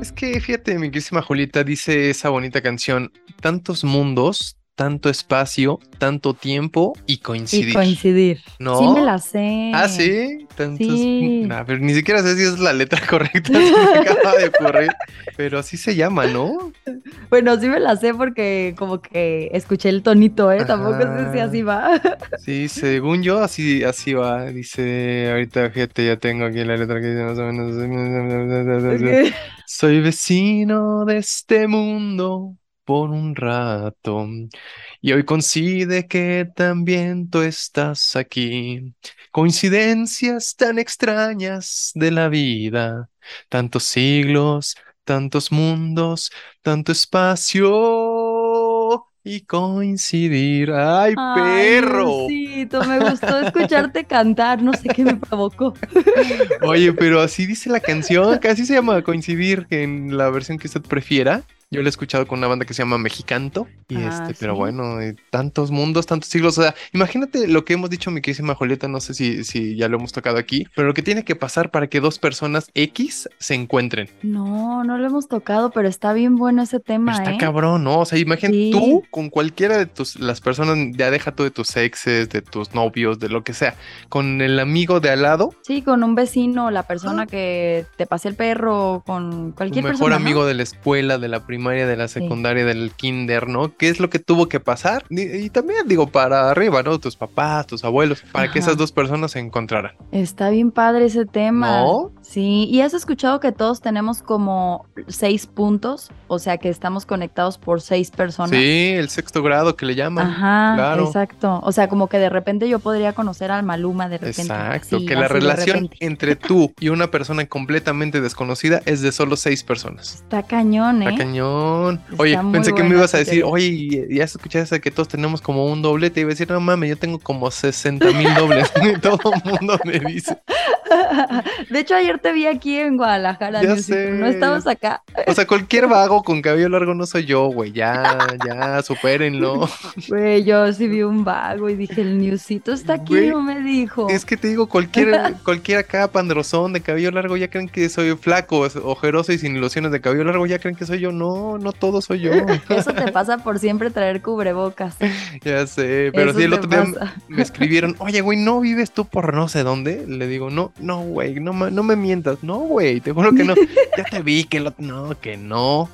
Es que fíjate, mi querísima Julieta dice esa bonita canción, tantos mundos, tanto espacio, tanto tiempo y coincidir. Y coincidir. ¿No? Sí me la sé. Ah, sí. Ver, ni siquiera sé si es la letra correcta, se me acaba de ocurrir. Pero así se llama, ¿no? Bueno, sí me la sé porque como que escuché el tonito, ¿eh? Tampoco sé si así va. Sí, según yo, así, así va. Dice, ahorita fíjate, ya tengo aquí la letra que dice más o menos. Soy vecino de este mundo por un rato y hoy coincide que también tú estás aquí. Coincidencias tan extrañas de la vida, tantos siglos, tantos mundos, tanto espacio y coincidir. ¡Ay, Ay, perro! Diosito, me gustó escucharte cantar, no sé qué me provocó. Oye, pero así dice la canción, casi se llama Coincidir, que en la versión que usted prefiera. Yo la he escuchado con una banda que se llama Mexicanto. Y Ah, este, pero bueno, tantos mundos, tantos siglos. O sea, imagínate lo que hemos dicho, mi querísima Julieta, no sé si, si ya lo hemos tocado aquí, pero lo que tiene que pasar para que dos personas X se encuentren. No, no lo hemos tocado, pero está bien bueno ese tema, Está ¿eh? cabrón, ¿no? O sea, imagínate Sí. tú con cualquiera de tus, las personas, ya deja tú de tus exes, de tus novios, de lo que sea, con el amigo de al lado, Sí, con un vecino, la persona que te pase el perro, con tu cualquier mejor persona, ¿no? amigo de la escuela, de la primaria, de la secundaria, del kinder, ¿no? ¿Qué es lo que tuvo que pasar? Y, y también digo, para arriba, ¿no? Tus papás, tus abuelos, para que esas dos personas se encontraran. Está bien padre ese tema. ¿No? Sí, y has escuchado que todos tenemos como seis puntos, o sea que estamos conectados por seis personas. Sí, el sexto grado que le llaman. Ajá, claro. exacto. O sea, como que de repente yo podría conocer al Maluma de repente. Exacto, así, que la relación entre tú y una persona completamente desconocida es de solo seis personas. Está cañón, ¿eh? Está cañón. Está Oye, pensé que me ibas a decir, oye, ya escuchaste que todos tenemos como un doble. Te iba a decir, no mames, yo tengo como 60 mil dobles. Y todo el mundo me dice. De hecho, ayer te vi aquí en Guadalajara, Ya sé. No estabas acá. O sea, cualquier vago con cabello largo no soy yo, güey. Ya, ya, supérenlo. Güey, yo sí vi un vago y dije, el Newsito está aquí, Güey, no me dijo. Es que te digo, cualquier, cualquier acá pandrozón de cabello largo ya creen que soy flaco, ojeroso y sin ilusiones de cabello largo, ya creen que soy yo. No, no todo soy yo. Eso te pasa por siempre traer cubrebocas. Ya sé, pero Eso sí el otro día me escribieron, oye, güey, ¿no vives tú por no sé dónde? Le digo, no, no, güey, no, no me mientas. No, güey, te juro que no. Ya te vi que lo... No, que no.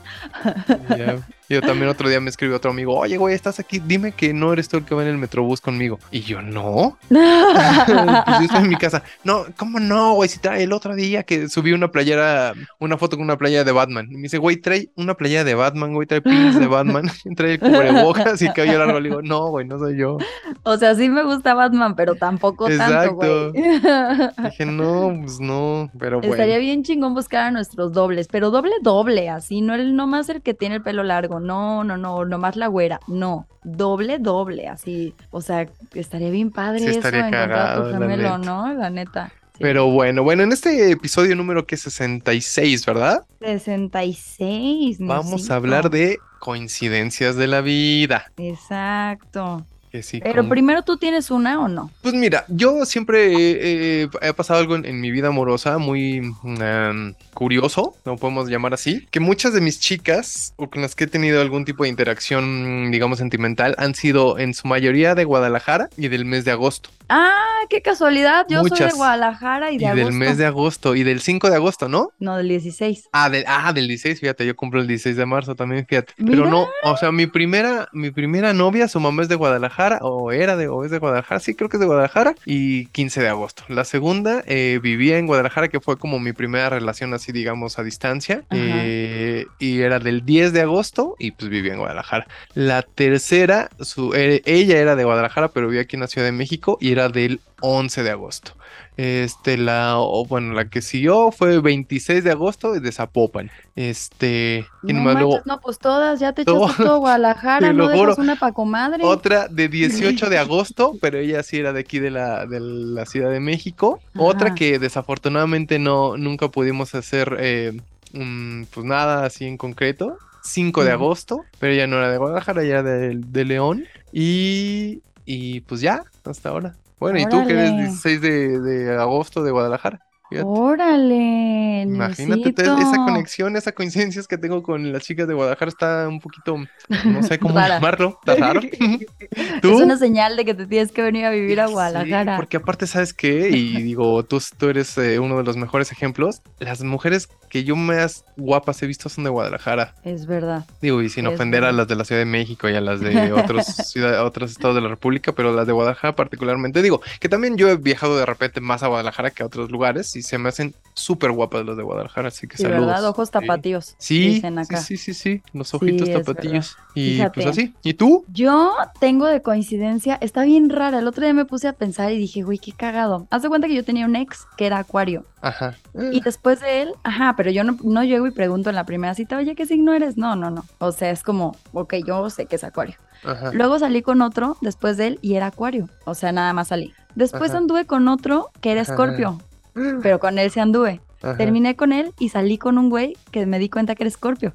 Ya. Yo también otro día me escribió otro amigo, oye, güey, estás aquí, dime que no eres tú el que va en el metrobús conmigo. Y yo, no. pues yo estoy en mi casa. No, ¿cómo no, güey? Si trae el otro día que subí una playera, una foto con una playera de Batman. Y me dice, güey, trae una playera de Batman, güey, trae pins de Batman, trae el cubrebocas y cabello largo. Le digo, no, güey, no soy yo. O sea, sí me gusta Batman, pero tampoco tanto, güey. Dije, no, pues no, pero bueno. Estaría bien chingón buscar a nuestros dobles, pero doble doble, así, no el nomás el que tiene el pelo largo, no, no, no, nomás la güera, no, doble doble, así, o sea, estaría bien padre Sí, eso, estaría encontrar a cagado, tu la gemelo. ¿no? La neta. Sí. Pero bueno, bueno, en este episodio número que 66, ¿verdad? 66. Vamos a hablar de coincidencias de la vida. Exacto. Que sí, Pero como- primero tú tienes una o no? Pues mira, yo siempre he, he- pasado algo en, en mi vida amorosa muy mm, curioso, lo podemos llamar así, que muchas de mis chicas o con las que he tenido algún tipo de interacción, digamos, sentimental, han sido en su mayoría de Guadalajara y del mes de agosto. Ah, qué casualidad, yo soy de Guadalajara y Y, de agosto. del mes de agosto y del 5 de agosto, ¿no? No, del 16. Ah, del, ah, del 16, fíjate, yo cumplo el 16 de marzo también, fíjate. Pero no, o sea, mi primera, mi primera novia, su mamá es de Guadalajara, o era de, o es de Guadalajara, sí, creo que es de Guadalajara, y 15 de agosto. La segunda, eh, vivía en Guadalajara, que fue como mi primera relación así, digamos, a distancia, eh, y era del 10 de agosto, y pues vivía en Guadalajara. La tercera, su, eh, ella era de Guadalajara, pero vivía aquí en la Ciudad de México, y era del 11 de agosto. Este, la, o, bueno, la que siguió fue 26 de agosto de Zapopan. Este, y No, luego no, pues todas, ya te echaste todo Guadalajara, no dejas juro. una pa' comadre. otra de 18 de agosto, pero ella sí era de aquí de la, de la Ciudad de México. Otra Ajá. que desafortunadamente no, nunca pudimos hacer, eh, pues nada así en concreto. 5 de agosto, pero ella no era de Guadalajara, ella era de, de León. Y, y pues ya, hasta ahora. Bueno, ¿y tú que eres Órale. 16 de, de agosto de Guadalajara? Fíjate. Órale, Imagínate, esa conexión, esa coincidencia que tengo con las chicas de Guadalajara está un poquito, no sé cómo Rara. llamarlo, está raro. Es una señal de que te tienes que venir a vivir a Sí, Guadalajara. porque aparte, ¿sabes qué? Y digo, tú, tú eres eh, uno de los mejores ejemplos. Las mujeres que yo más guapas he visto son de Guadalajara. Es verdad. Digo, y sin Es ofender a las de la Ciudad de México y a las de otros, ciudad- otros estados de la República, pero las de Guadalajara particularmente. Digo, que también yo he viajado de repente más a Guadalajara que a otros lugares y se me hacen súper guapas las de Guadalajara, así que Sí, saludos. ¿verdad? Ojos Sí. tapatíos. Sí, Dicen acá. sí, sí, sí, sí, los Sí, ojitos verdad. tapatillos. Y Fíjate. pues así. ¿Y tú? Yo tengo de coincidencia, está bien rara. El otro día me puse a pensar y dije, güey, qué cagado. Haz de cuenta que yo tenía un ex que era acuario. Ajá. Y después de él, ajá, pero yo no, no llego y pregunto en la primera cita, oye, ¿qué signo eres? No, no, no. O sea, es como, ok, yo sé que es acuario. Ajá. Luego salí con otro después de él y era acuario. O sea, nada más salí. Después Ajá. anduve con otro que era escorpio, pero con él sí anduve. Ajá. Terminé con él y salí con un güey que me di cuenta que era escorpio.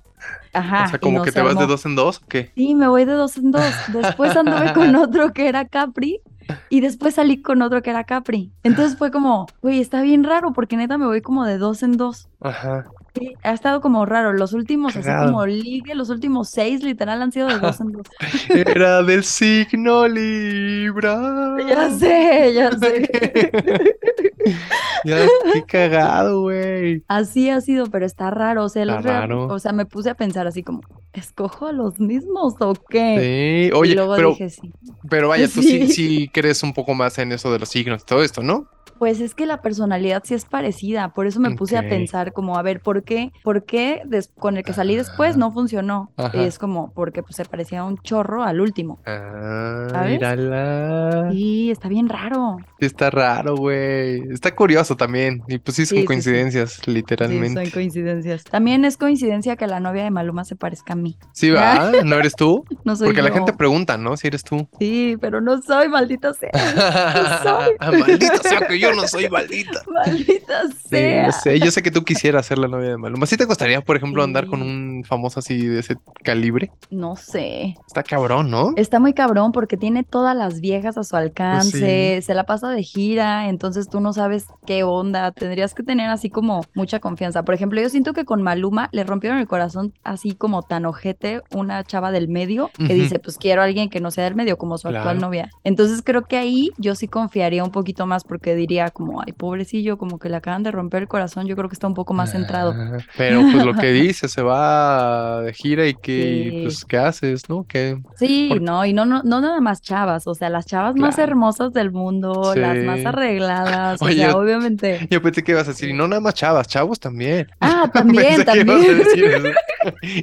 Ajá. O sea, como que se te vas de dos en dos, ¿o qué? Sí, me voy de dos en dos. Después anduve con otro que era Capri y después salí con otro que era Capri. Entonces fue como, güey, está bien raro porque neta me voy como de dos en dos. Ajá. Sí, ha estado como raro. Los últimos, así como ligue, los últimos seis literal han sido de dos en dos. Era del signo Libra. Ya sé, ya sé. Ya, qué cagado, güey. Así ha sido, pero está raro. O sea, raro. o sea, me puse a pensar así como, ¿escojo a los mismos o qué? Sí, y oye, luego pero, dije, sí. pero vaya, tú sí, Sí. sí crees un poco más en eso de los signos y todo esto, ¿no? Pues es que la personalidad sí es parecida, por eso me puse a pensar como, a ver, ¿por qué? ¿Por qué des- con el que salí después no funcionó? Ajá. Y es como, porque pues se parecía un chorro al último. Ah, ¿Sabes? mírala. Sí, está bien raro. Sí, está raro, güey. Está curioso también. Y pues sí, son Sí, sí, sí. coincidencias, Sí, literalmente. son coincidencias. También es coincidencia que la novia de Maluma se parezca a mí. Sí, va, ¿no eres tú? No soy Porque la gente pregunta, ¿no? Si eres tú. Sí, pero no soy, maldita sea. soy. Ah, Maldita sea que yo no soy maldita. Maldita Sí, sea. yo sé, yo sé que tú quisieras ser la novia de Maluma. ¿Sí te gustaría, por ejemplo, andar con Sí. Un famoso así de ese calibre? No sé. Está cabrón, ¿no? Está muy cabrón porque tiene todas las viejas a su Pues alcance, se la pasa de gira, entonces tú no sabes qué onda, tendrías que tener así como mucha confianza. Por ejemplo, yo siento que con Maluma le rompieron el corazón así como tan ojete una chava del medio que dice, pues quiero a alguien que no sea del medio como su actual novia. Entonces creo que ahí yo sí confiaría un poquito más porque diría como, ay, pobrecillo, como que le acaban de romper el corazón, yo creo que está un poco más centrado. Ah, Pero pues lo que dice, se va de gira y Sí. pues, ¿qué haces, no? Que Sí, Por- no, y no, no, no nada más chavas, o sea, las chavas más hermosas del mundo, las más arregladas, o sea, obviamente. yo pensé que ibas a decir, y no nada más chavas, chavos también. Ah, también, también.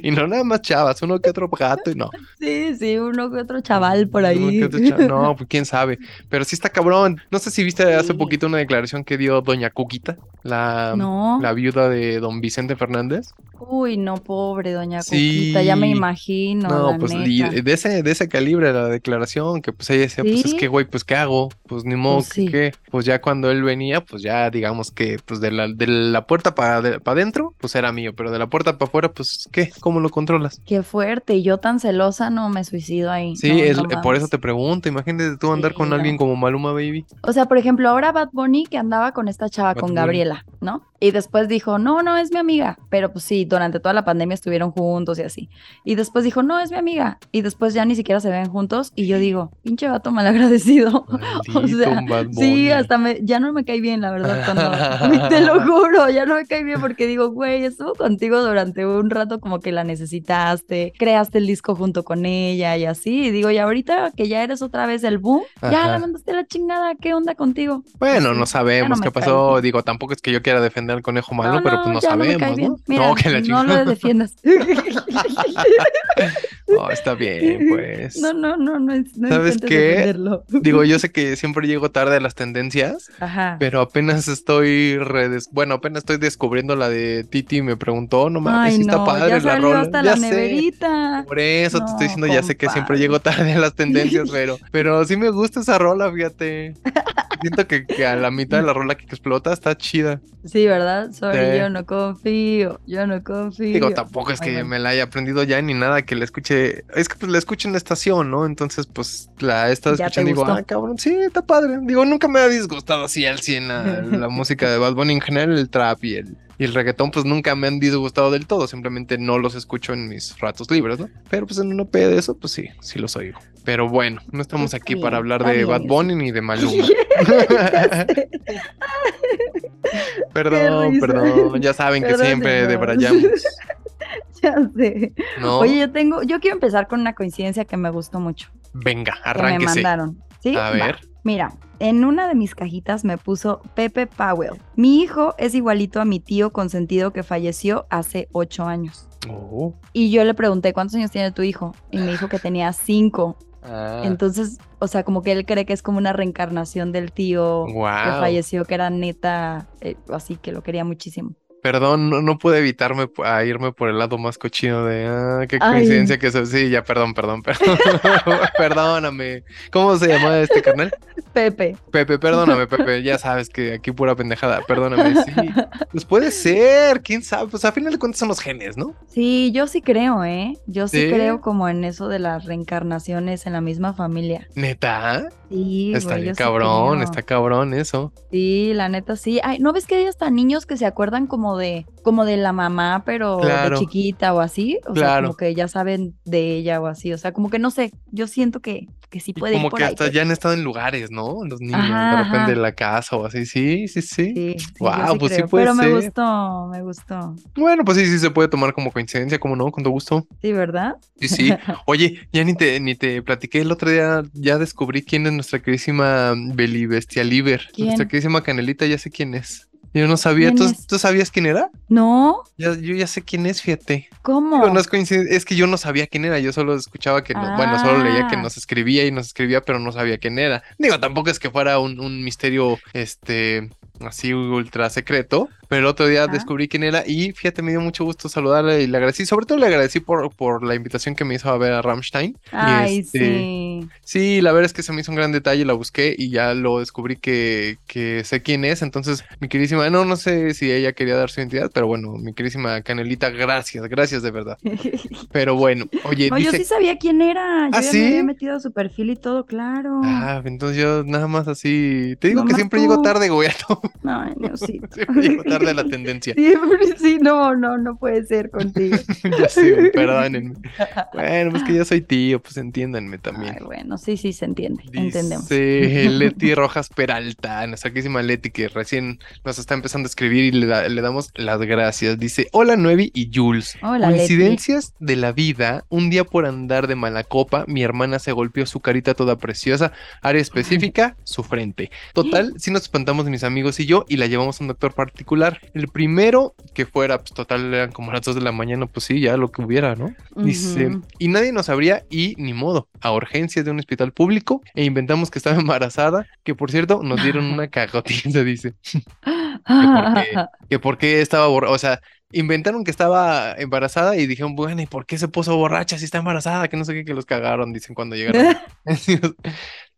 Y no nada más chavas, uno que otro gato y no. Sí, sí, uno que otro chaval por Uno ahí. que otro cha- No, pues quién sabe. Pero sí está cabrón. No sé si viste hace poquito una declaración que dio Doña Cuquita, la, No. la viuda de don Vicente Fernández. Uy, no, pobre doña Sí. Cuquita, ya me imagino, No, la pues neta. y de ese, de ese calibre la declaración, que pues ella decía, pues es que güey, pues qué hago, pues ni modo Pues que sí. qué. Pues ya cuando él venía, pues ya digamos que pues de la, de la puerta para adentro, pues era mío, pero de la puerta para afuera, pues qué, ¿cómo lo controlas? Qué fuerte, y yo tan celosa no me suicido ahí. Sí, no, es, no eh, por eso te pregunto, imagínate tú andar con alguien como Maluma Baby. O sea, por ejemplo, ahora Bad Bunny que andaba con esta chava, Bad con Bunny. Gabriela, ¿no? Y después dijo, no, no, es mi amiga. Pero pues sí, durante toda la pandemia estuvieron juntos y así. Y después dijo, no, es mi amiga. Y después ya ni siquiera se ven juntos. Y yo digo, pinche vato malagradecido. O sea, Sí, hasta me, ya no me cae bien, la verdad, cuando, te lo juro, ya no me cae bien porque digo, güey, estuvo contigo durante un rato como que la necesitaste, creaste el disco junto con ella y así, y digo, y ahorita que ya eres otra vez el boom, ya Ajá. la mandaste la chingada, ¿qué onda contigo? Bueno, no sabemos me qué pasó. bien. Digo, tampoco es que yo quiera defender al conejo malo, No, pero no, pues no ya no sabemos. ¿no? Mira, no, que la no lo defiendas. No, está bien, pues. No, no, no, no, es- no ¿Sabes qué? Digo, yo sé que siempre llego tarde a las tendencias, Ajá. pero apenas estoy redes... bueno, apenas estoy descubriendo la de Titi y me preguntó, no mames, Ay, sí está no, padre ya la salió rola. hasta Ya la sé. neverita. Por eso te estoy No, diciendo, ya sé que siempre llego tarde a las tendencias, pero, pero sí me gusta esa rola, fíjate. siento que, que a la mitad de la rola que explota está chida. Sí, ¿verdad? Sorry, Sí. yo no confío, yo no confío. Digo, tampoco es Ay, que me la haya aprendido ya ni nada que la escuche. Es que pues la escucho en la estación, ¿no? Entonces, pues la he estado ¿Ya te escuchando y digo, ah, cabrón, sí, está padre. Digo, nunca me ha disgustado así al 100 la, la música de Bad Bunny en general, el trap y el, y el reggaetón, pues nunca me han disgustado del todo. Simplemente no los escucho en mis ratos libres, ¿no? Pero pues en una P de eso, pues sí, sí los oigo. Pero bueno, no estamos aquí para hablar de Bad. Bunny ni de Maluma. Perdón, perdón. Ya saben que siempre señor. debrayamos. Ya sé. ¿No? Oye, yo tengo, yo quiero empezar con una coincidencia que me gustó mucho. Venga, Que me mandaron. ¿Sí? A Va. ver. Mira, en una de mis cajitas me puso Pepe Powell. Mi hijo es igualito a mi tío consentido que falleció hace ocho años. Oh. Y yo le pregunté, ¿cuántos años tiene tu hijo? Y me dijo que tenía cinco. Ah. Entonces, o sea, como que él cree que es como una reencarnación del tío que falleció, que era neta, eh, así que lo quería muchísimo. Perdón, no, no pude evitarme a irme por el lado más cochino de, ah, qué Ay. coincidencia que eso. Sí, ya, perdón, perdón, perdón. Perdóname. ¿Cómo se llama este carnal? Pepe. Pepe, perdóname, Pepe. Ya sabes que aquí pura pendejada. Perdóname, sí. Pues puede ser, quién sabe. Pues a final de cuentas son los genes, ¿no? Sí, yo sí creo, ¿eh? Yo sí, ¿Sí? creo como en eso de las reencarnaciones en la misma familia. Neta. Sí, Está güey, bien cabrón, creo. está cabrón eso. Sí, la neta sí. Ay, ¿no ves que hay hasta niños que se acuerdan como de, como de la mamá, pero Claro. de chiquita o así? O sea, Claro. como que ya saben de ella o así. O sea, como que no sé, yo siento que, que sí Y puede ir como por que ahí, hasta ya han estado en lugares, ¿no? Los niños, Ajá, de repente ajá. en la casa o así. Sí, sí, sí. Sí, sí, pues sí puede Pero me gustó, me gustó. Bueno, pues sí, sí se puede tomar como coincidencia, como no, con todo gusto. Sí, ¿verdad? Sí, sí. Oye, ya ni te, ni te platiqué el otro día, ya descubrí quién es nuestra queridísima Beli Bestia Liber. ¿Quién? Nuestra queridísima Canelita, ya sé quién es. Yo no sabía, ¿Quién ¿tú, tú sabías quién era? ¿No? Ya, yo ya sé quién es, fíjate. ¿Cómo? No es coincidencia, es que yo no sabía quién era, yo solo escuchaba que, no- bueno, solo leía que Ah. nos escribía y nos escribía, pero no sabía quién era. Digo, tampoco es que fuera un, un misterio, este, así ultra secreto, pero el otro día Ajá. descubrí quién era y fíjate, me dio mucho gusto saludarle y le agradecí, sobre todo le agradecí por, por la invitación que me hizo a ver a Rammstein. Y Ay, este, sí. Sí, la verdad es que se me hizo un gran detalle, la busqué y ya lo descubrí que, que sé quién es. Entonces, mi queridísima, no, no sé si ella quería dar su identidad, pero bueno, mi queridísima Canelita, gracias, gracias de verdad. Pero bueno, oye, No, yo sí sabía quién era. Yo ¿Ah, ya sí? me había metido a su perfil y todo, claro. Ah, entonces yo nada más así. Te digo que siempre tú. llego tarde, güey. a todo. Ay. Siempre llego tarde la tendencia. Siempre, sí, no, no, no puede ser contigo. ya sé, perdónenme. Bueno, pues que yo soy tío, pues entiéndanme también. Ay, bueno, sí, sí, se entiende. Entendemos. Dice Leti Rojas Peralta, nuestra Leti, que recién nos está empezando a escribir y le, da- le damos las gracias. Dice: Hola, Nuevi y Jules. Hola, Leti. Coincidencias de la vida. Un día por andar de mala copa, mi hermana se golpeó su carita toda preciosa. Área específica, su frente. Total, sí nos espantamos mis amigos y yo y la llevamos a un doctor particular. El primero que fuera, pues total, eran como las 2 de la mañana, pues sí, ya lo que hubiera, ¿no? Dice, y nadie nos sabría y ni modo, a urgencias de un hospital público e inventamos que estaba embarazada, que por cierto nos dieron una cagotiza, dice, porque- que por qué estaba borracha, o sea, inventaron que estaba embarazada y dijeron, bueno, ¿y por qué se puso borracha si está embarazada? Que no sé qué, que los cagaron, dicen cuando llegaron.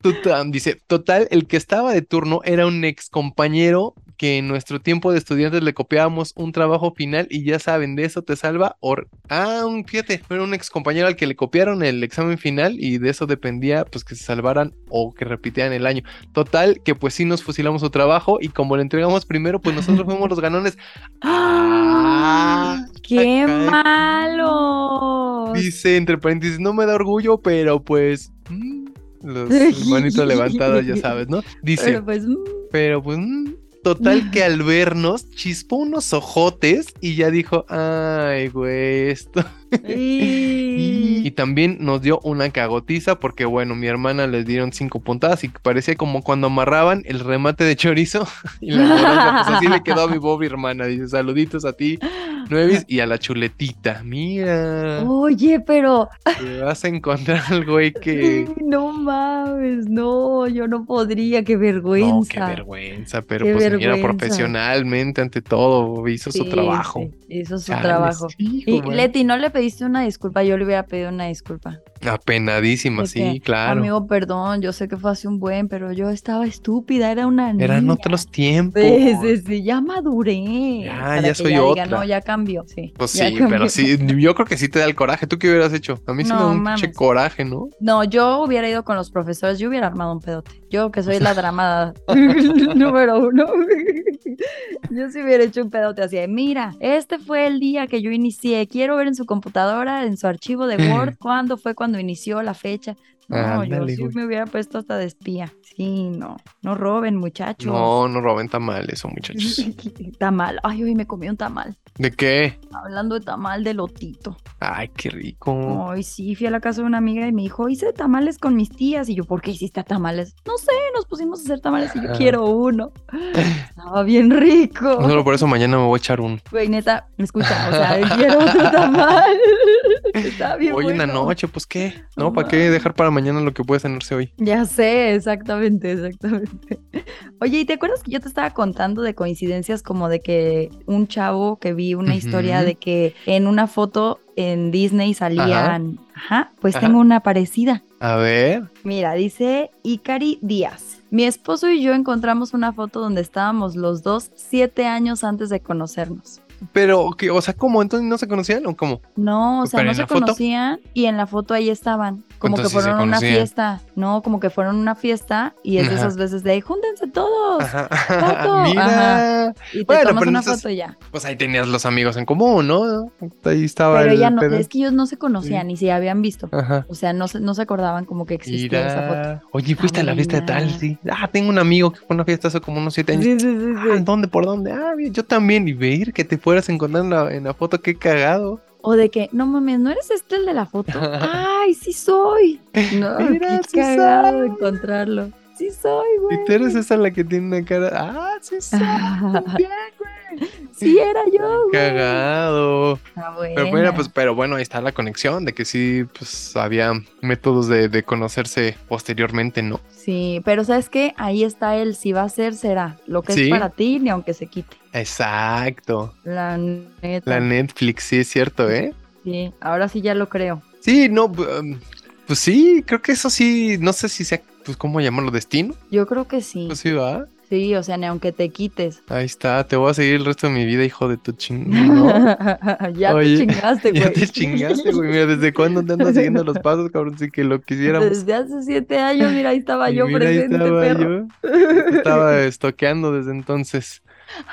Dice, total, el que estaba de turno era un ex compañero que en nuestro tiempo de estudiantes le copiábamos un trabajo final y ya saben, de eso te salva. Or ah, un, fíjate, era un ex compañero al que le copiaron el examen final y de eso dependía pues que se salvaran o que repitieran el año. Total, que pues sí nos fusilamos su trabajo y como le entregamos primero, pues nosotros fuimos los ganones. Ah, ¡Qué caray. malo! Dice entre paréntesis, no me da orgullo, pero pues... mm, los manitos levantadas, ya sabes, ¿no? Dice, Pero pues, mm, pero pues, mm, total que al vernos chispó unos ojotes y ya dijo, ay, güey, esto. Y y- también nos dio una cagotiza porque, bueno, mi hermana les dieron cinco puntadas y parecía como cuando amarraban el remate de chorizo y la pues así le quedó a mi pobre hermana. Dice, saluditos a ti, Nuevis, y a la chuletita. Mira, Oye, pero te vas a encontrar al güey que... no mames, no, yo no podría, qué No, vergüenza. qué vergüenza, pero Qué pues vergüenza. profesionalmente ante todo hizo su trabajo. sí, hizo su Chales, trabajo. hijo, Y man. Leti, ¿no le pediste una disculpa? Yo le hubiera pedido una disculpa. Apenadísima, sí, que, claro. Amigo, perdón, yo sé que fue hace un buen, pero yo estaba estúpida, era una niña. Eran otros tiempos. Sí, sí, sí, ya maduré. Ya, Para ya que soy diga, otra. no, ya cambió, sí. Pues ya sí, cambió. pero sí, yo creo que sí te da el coraje. ¿Tú qué hubieras hecho? A mí sí me da un pinche coraje, ¿no? No, yo hubiera ido con los profesores, yo hubiera armado un pedote. Yo que soy la dramada número uno. Yo sí hubiera hecho un pedote así de, mira, este fue el día que yo inicié. Quiero ver en su computadora, en su archivo de Word, cuándo fue cuando inició la fecha. No, yo sí me hubiera puesto hasta de espía. Sí, no, no roben, muchachos. No, no roben tamales, eso, muchachos. tamal. Ay, hoy me comí un tamal. ¿De qué? Hablando de tamal de lotito. Ay, qué rico. Ay, sí, fui a la casa de una amiga y me dijo, hice tamales con mis tías. Y yo, ¿por qué hiciste tamales? No sé, nos pusimos a hacer tamales y yo Ajá. quiero uno. Estaba bien rico. Solo por eso mañana me voy a echar un. Güey, neta, me escucha, o sea, quiero otro tamal. Bien Hoy en la noche, pues qué. No ¿para qué dejar para mañana lo que puede cenarse hoy? Ya sé, exactamente, exactamente. Oye, ¿y te acuerdas que yo te estaba contando de coincidencias como de que un chavo que vi una historia de que en una foto en Disney salían, ajá, pues Ajá. tengo una parecida. A ver. Mira, dice Ikari Díaz. Mi esposo y yo encontramos una foto donde estábamos los dos siete años antes de conocernos. Pero, ¿qué? o sea, ¿cómo? ¿Entonces no se conocían o cómo? No, o sea, ¿Pero no se foto? conocían y en la foto ahí estaban. Como que Entonces sí se fueron a una fiesta. No, como que fueron a una fiesta y es de esas veces de júntense todos. Ajá. foto. Mira. Y te Bueno, tomas una entonces- foto y ya. Pues ahí tenías los amigos en común, ¿no? Ahí estaba Pero el ya no, pedo. es que ellos no se conocían ni si habían visto. Ajá. O sea, no se, no se acordaban como que existía esa foto. Oye, fuiste a la fiesta de tal, buena. sí. Ah, tengo un amigo que fue a una fiesta hace como unos siete años. Sí, sí, sí, Ah, sí. ¿dónde? ¿Por dónde? Ah, bien, yo también. Y ver que te fueras a encontrar en la, en la foto, qué cagado. O de que, no mames, ¿no eres este el de la foto? ¡Ay, sí soy! No, Mira, qué sí cagado soy. encontrarlo. Sí soy, güey. Y tú eres esa la que tiene una cara. Ah, sí, sí. bien, güey. Sí, era yo, güey. Cagado. Está Pero bueno, pues, pero bueno, ahí está la conexión de que sí, pues había métodos de, de conocerse posteriormente, ¿no? Sí, pero ¿sabes qué? Ahí está el si va a ser, será. Lo que Sí. es para ti, ni aunque se quite. Exacto. La neta. La Netflix, sí es cierto, ¿eh? Sí, ahora sí ya lo creo. Sí, no, um, pues sí, creo que eso sí, no sé si sea, pues, ¿cómo llamarlo? ¿Destino? Yo creo que sí. Pues sí, va. Sí, o sea, ni aunque te quites. Ahí está, te voy a seguir el resto de mi vida, hijo de tu ching. ¿no? ya Oye, te chingaste, güey. Ya te chingaste, güey. Mira, ¿desde cuándo te andas siguiendo los pasos, cabrón? Sí que lo quisiéramos. Desde hace siete años, mira, ahí estaba Y yo mira, ahí presente, estaba perro. yo. Te Estaba estoqueando desde entonces.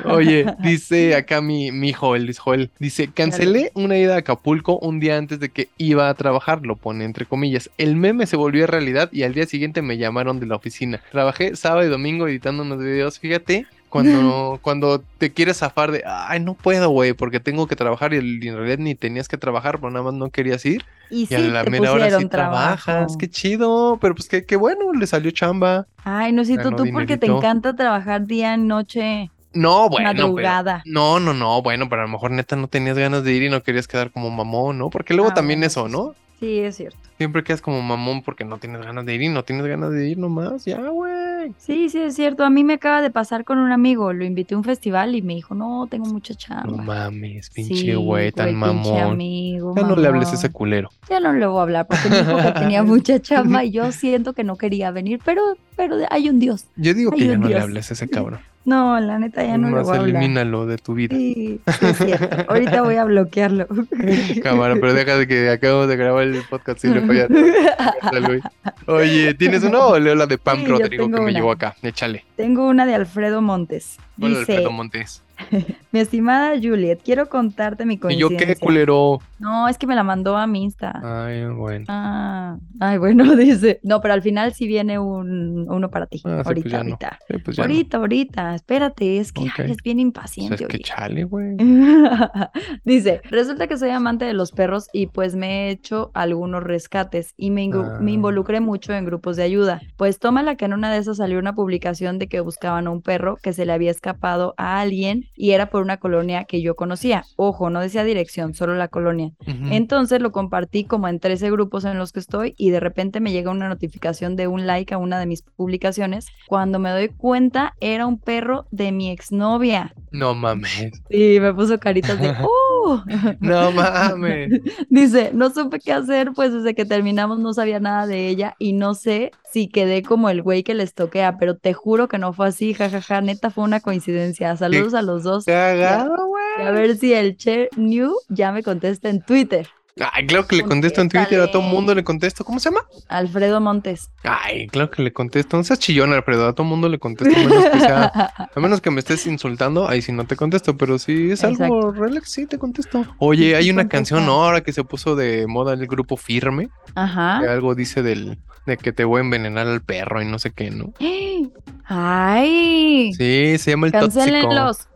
Oye, dice acá mi, mi Joel, dice Joel, dice, cancelé una ida a Acapulco un día antes de que iba a trabajar, lo pone entre comillas. El meme se volvió realidad y al día siguiente me llamaron de la oficina. Trabajé sábado y domingo editando unos videos, fíjate. Cuando, cuando te quieres zafar de, ay, no puedo, güey, porque tengo que trabajar y en realidad ni tenías que trabajar, pero nada más no querías ir. Y Y sí, a la te mera hora sí pusieron trabajas, trabajo. qué chido, pero pues qué, qué bueno, le salió chamba. Ay, no, si tú, tú porque te encanta trabajar día, noche, No, bueno, pero- madrugada. no, no, no, bueno, pero a lo mejor neta no tenías ganas de ir y no querías quedar como mamón, ¿no? Porque luego Ah, también bueno, eso, ¿no? Sí, es cierto. Siempre quedas como mamón porque no tienes ganas de ir y no tienes ganas de ir nomás, ya, güey. Sí, sí, es cierto. A mí me acaba de pasar con un amigo. Lo invité a un festival y me dijo, no, tengo mucha chamba. No mames, pinche Sí, güey, tan mamón. amigo, Ya no le hables a ese culero. Ya no le voy a hablar porque me dijo que tenía mucha chamba y yo siento que no quería venir, pero, pero hay un Dios. Yo digo que ya no le hables a ese cabrón. No, la neta ya no le Nomás voy a hablar. elimínalo de tu vida. Sí, sí, es cierto. Ahorita voy a bloquearlo. Cámara, pero deja de que acabamos de grabar el podcast y le fallar. Oye, ¿tienes uno o leo la de Pam Sí, Rodrigo que me una. llegó acá? Échale. Tengo una de Alfredo Montes. Hola, Dice, Alfredo Montes. mi estimada Juliet, quiero contarte mi ¿Y yo coincidencia. qué culero? No, es que me la mandó a mi Insta. Ay, bueno. Ah, ay, bueno, dice. No, pero al final sí viene un, uno para ti. Ah, sí, pues ahorita, no. ahorita. Sí, pues no. ahorita, ahorita. Espérate, es que Ok. ay, eres bien O sea, impaciente. es que chale, güey. Dice, resulta que soy amante de los perros y pues me he hecho algunos rescates y me, me Ah. involucré mucho en grupos de ayuda. Pues tómala que en una de esas salió una publicación de que buscaban a un perro que se le había escapado a alguien y era por una colonia que yo conocía. Ojo, no decía dirección, solo la colonia. Entonces lo compartí como en 13 grupos en los que estoy y de repente me llega una notificación de un like a una de mis publicaciones. Cuando me doy cuenta era un perro de mi exnovia. No mames. Y me puso caritas de, ¡oh! ¡Uh! No mames. Dice, no supe qué hacer, pues desde que terminamos no sabía nada de ella y no sé si quedé como el güey que les toquea, pero te juro que no fue así, jajaja, neta fue una coincidencia. Saludos a los dos. Cagado, güey. A ver si el Che New ya me contesta en Twitter. Ay, claro que le contesto en Twitter, a todo mundo le contesto. ¿Cómo se llama? Alfredo Montes. Ay, claro que le contesto. No seas chillón, Alfredo, a todo mundo le contesto. A menos que, sea, a menos que me estés insultando, ahí sí no te contesto, pero si es algo relax, sí te contesto. Oye, hay una canción ahora que se puso de moda el grupo Firme, Ajá. que algo dice del de que te voy a envenenar al perro y no sé qué, ¿no? Ay. Sí, se llama el tóxico.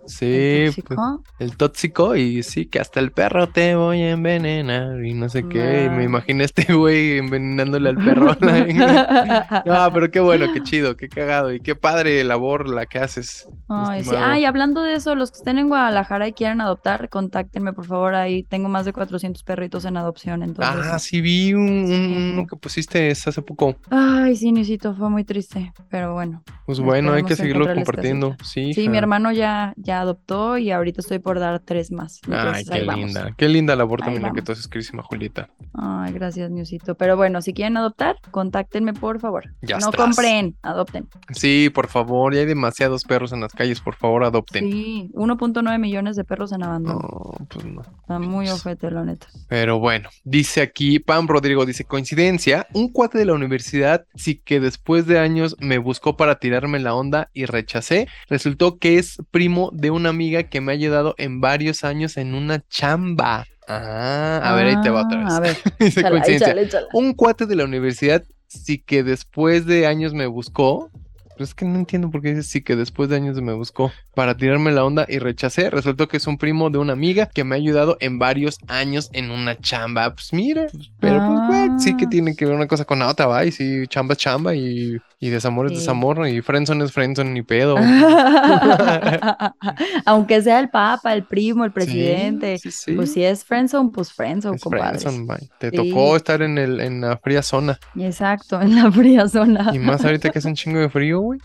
Sí, ¿El pues, tóxico? el tóxico y sí, que hasta el perro te voy a envenenar y no sé qué. Y me Ah. imaginé a este güey envenenándole al perro. No, pero qué bueno, qué chido, qué cagado y qué padre labor la que haces. Ay, sí. Ay, hablando de eso, los que estén en Guadalajara y quieran adoptar, contáctenme por favor ahí. Tengo más de 400 perritos en adopción, entonces. Ah, sí, vi un, un- Sí. uno que pusiste hace poco. Ay, sí, Nisito, fue muy triste, pero bueno. Pues bueno, hay que seguirlo compartiendo. Sí, Sí, mi hermano ya, ya adoptó y ahorita estoy por dar tres más. Ay, Entonces, qué ahí vamos. linda. Qué linda labor Ahí también la que tú haces, querísima Julieta. Ay, gracias, Newsito. Pero bueno, si quieren adoptar, contáctenme por favor. Ya no estás. compren, adopten. Sí, por favor, ya hay demasiados perros en las calles, por favor, adopten. Sí, 1.9 millones de perros en abandono. No, pues no. Está muy ojete, la neta. Pero bueno, dice aquí, Pam Rodrigo dice, coincidencia, un cuate de la universidad sí que después de años me buscó para tirarme la onda y rechacé. Resultó que es primo de una amiga que me ha ayudado en varios años en una chamba. Ah, a ver, ahí te va otra vez. A ver, dice échala, coincidencia. échala, échala. Un cuate de la universidad sí que después de años me buscó. Pero es que no entiendo por qué dice sí que después de años me buscó para tirarme la onda y rechacé. Resultó que es un primo de una amiga que me ha ayudado en varios años en una chamba. Pues mira, pues, pero pues güey, sí que Ah. tiene que ver una cosa con la otra, va. Y sí, chamba chamba y, y desamor es Sí. desamor y friendzone es friendzone ni pedo. Aunque sea el papa, el primo, el presidente. Sí, sí, sí. Pues si es friendzone, pues friendzone, Es compadre. friendzone. Te tocó estar en, el, en la fría zona. Exacto, en la fría zona. Y más ahorita que hace un chingo de frío, güey.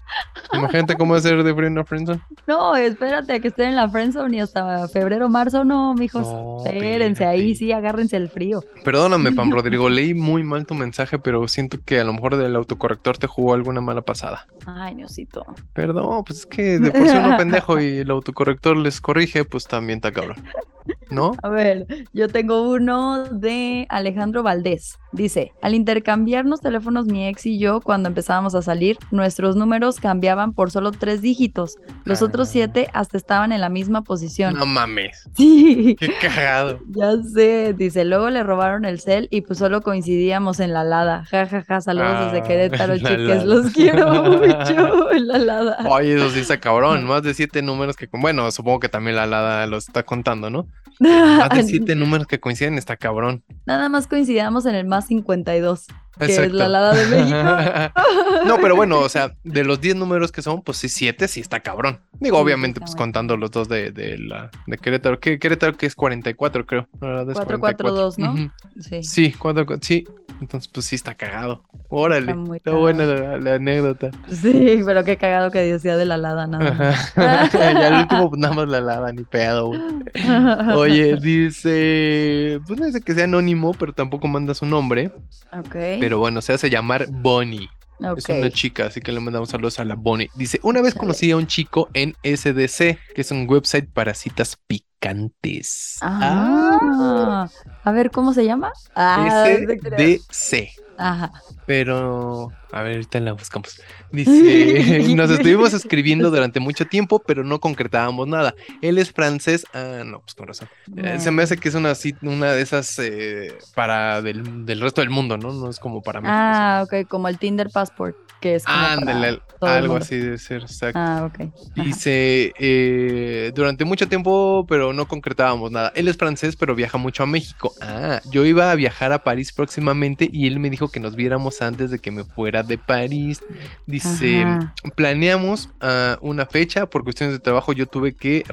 Imagínate cómo va a ser de frío en la friendzone. No, espérate a que estén en la friendzone y hasta febrero, marzo, no, mijos. No, Espérense, ahí sí, agárrense el frío. Perdóname, Pam Rodrigo, leí muy mal tu mensaje, pero siento que a lo mejor del autocorrector te jugó alguna mala pasada. Ay, Diosito. Perdón, pues es que de por sí uno pendejo y el autocorrector les corrige, pues también está cabrón. ¿No? A ver, yo tengo uno de Alejandro Valdés. Dice, al intercambiarnos teléfonos mi ex y yo cuando empezábamos a salir, nuestros números cambiaban por solo tres dígitos. Los otros Ah. siete hasta estaban en la misma posición. No mames. Sí, Qué cagado. ya sé. Dice, luego le robaron el cel y pues solo coincidíamos en la lada. Ja, ja, ja, saludos desde Ah, Querétaro, la chiques. Los quiero mucho en la lada. Oye, eso sí está cabrón. Más de siete números que. Bueno, supongo que también la Lada los está contando, ¿no? Más de siete números que coinciden está cabrón. Nada más coincidíamos en el más 52, que es la lada de México. no, pero bueno, o sea, de los 10 números que son, pues sí, 7 sí está cabrón. Digo, Sí, obviamente, pues contando los dos de, de la de Querétaro. que Querétaro que es 44, creo. La verdad es 442, ¿no? 44. Ujú. Sí. Sí, cuatro, cu- sí. Entonces, pues sí está cagado. Órale. Está muy Está buena la, la anécdota. Sí, pero qué cagado que decía de la lada nada más. Ya el último, nada más la lava, ni pedo, güey. Oye, dice. Pues no dice que sea anónimo, pero tampoco manda su nombre. ok. Pero bueno, se hace llamar Bonnie. Es una chica, así que le mandamos saludos a la Bonnie. Dice, una vez conocí a un chico en SDC, que es un website para citas picantes. Ah, a ver, ¿cómo se llama? Ah. SDC. Ajá. Pero, a ver, ahorita la buscamos. Dice, nos estuvimos escribiendo durante mucho tiempo, pero no concretábamos nada. Él es francés. Ah, no, pues con razón. Eh, se me hace que es una, una de esas eh, para del, del resto del mundo, ¿no? No es como para México. Ah, ok, como el Tinder Passport, que es Ándale, algo así debe ser, exacto. Ah, ok. Ajá. Dice, eh, durante mucho tiempo, pero no concretábamos nada. Él es francés, pero viaja mucho a México. Ah, yo iba a viajar a París próximamente y él me dijo que nos viéramos antes de que me fuera de París. Dice, Ajá. planeamos ah, una fecha, por cuestiones de trabajo yo tuve que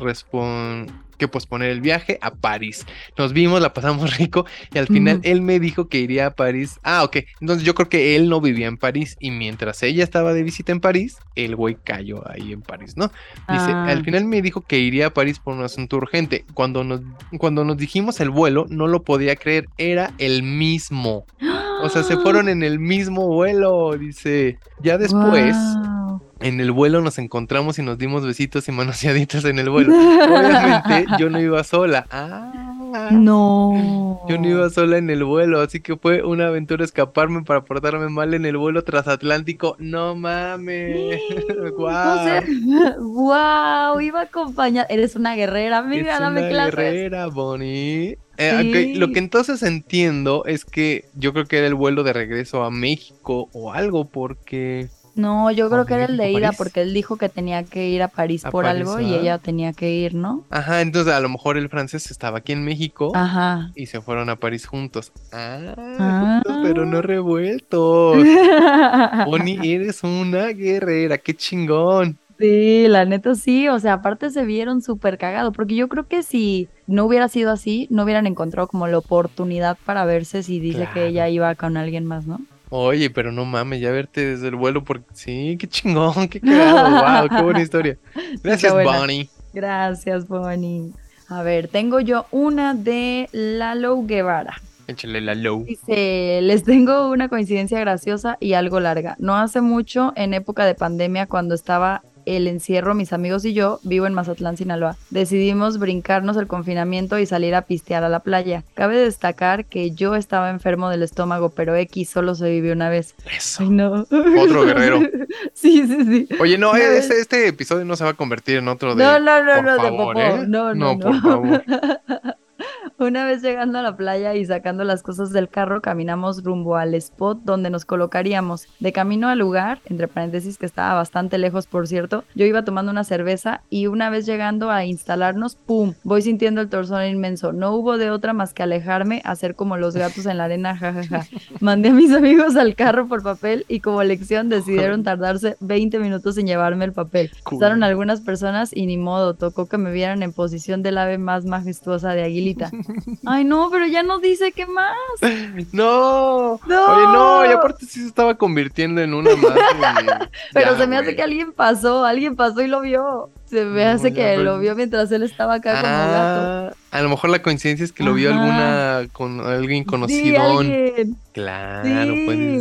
que posponer el viaje a París. Nos vimos, la pasamos rico y al final él me dijo que iría a París. Ah, ok. Entonces yo creo que él no vivía en París y mientras ella estaba de visita en París, el güey cayó ahí en París, ¿no? Dice, Ah. al final me dijo que iría a París por un asunto urgente. Cuando nos, cuando nos dijimos el vuelo, no lo podía creer, era el mismo. O sea, se fueron en el mismo vuelo, dice. Ya después, en el vuelo nos encontramos y nos dimos besitos y manoseaditas en el vuelo. Obviamente yo no iba sola. Ah, No. yo no iba sola en el vuelo, así que fue una aventura escaparme para portarme mal en el vuelo transatlántico. No mames. Guau. sea, wow, iba acompañada. Eres una guerrera, amiga, es dame una clases. guerrera, Bonnie. Eh, Lo que entonces entiendo es que yo creo que era el vuelo de regreso a México o algo, porque No, yo creo ¿O que era el de ida París? porque él dijo que tenía que ir a París A por París, algo y ella tenía que ir, ¿no? Ajá, entonces a lo mejor el francés estaba aquí en México Ajá. y se fueron a París juntos. Ah, Ah. juntos, pero no revueltos. Bonnie, eres una guerrera, qué chingón. Sí, la neta sí, o sea, aparte se vieron súper cagados, porque yo creo que si no hubiera sido así, no hubieran encontrado como la oportunidad para verse si dice Claro. que ella iba con alguien más, ¿no? Oye, pero no mames, ya verte desde el vuelo, porque sí, qué chingón, qué cagado, wow, qué buena historia. Gracias. Bonnie. Gracias, Bonnie. A ver, tengo yo una de Lalo Guevara. Échale la low. Dice, les tengo una coincidencia graciosa y algo larga. No hace mucho, en época de pandemia, cuando estaba el encierro, mis amigos y yo, vivo en Mazatlán, Sinaloa, decidimos brincarnos el confinamiento y salir a pistear a la playa. Cabe destacar que yo estaba enfermo del estómago, pero X solo se vivió una vez. Eso. Ay, no. Otro guerrero. sí, sí, sí. Oye, no, este, este episodio no se va a convertir en otro de. No, no, no, por no, de favor, popó. ¿eh? No, no, no. por favor. Una vez llegando a la playa y sacando las cosas del carro, caminamos rumbo al spot donde nos colocaríamos. De camino al lugar, entre paréntesis que estaba bastante lejos por cierto, yo iba tomando una cerveza y una vez llegando a instalarnos, ¡pum! Voy sintiendo el torzón inmenso. No hubo de otra más que alejarme, hacer como los gatos en la arena, jajaja. Mandé a mis amigos al carro por papel y como lección decidieron tardarse 20 minutos en llevarme el papel. Pasaron algunas personas y ni modo, tocó que me vieran en posición del ave más majestuosa de Ay, no, pero ya no dice qué más. No. No. Oye, no, y aparte sí se estaba convirtiendo en una más. y- Pero Ya, se me hace que alguien pasó, alguien pasó y lo vio. Se me No, hace ya, que pero- lo vio mientras él estaba acá como gato. Ah, a lo mejor la coincidencia es que lo vio Ajá. alguna con alguien Sí, conocido. alguien. Claro, Sí. puede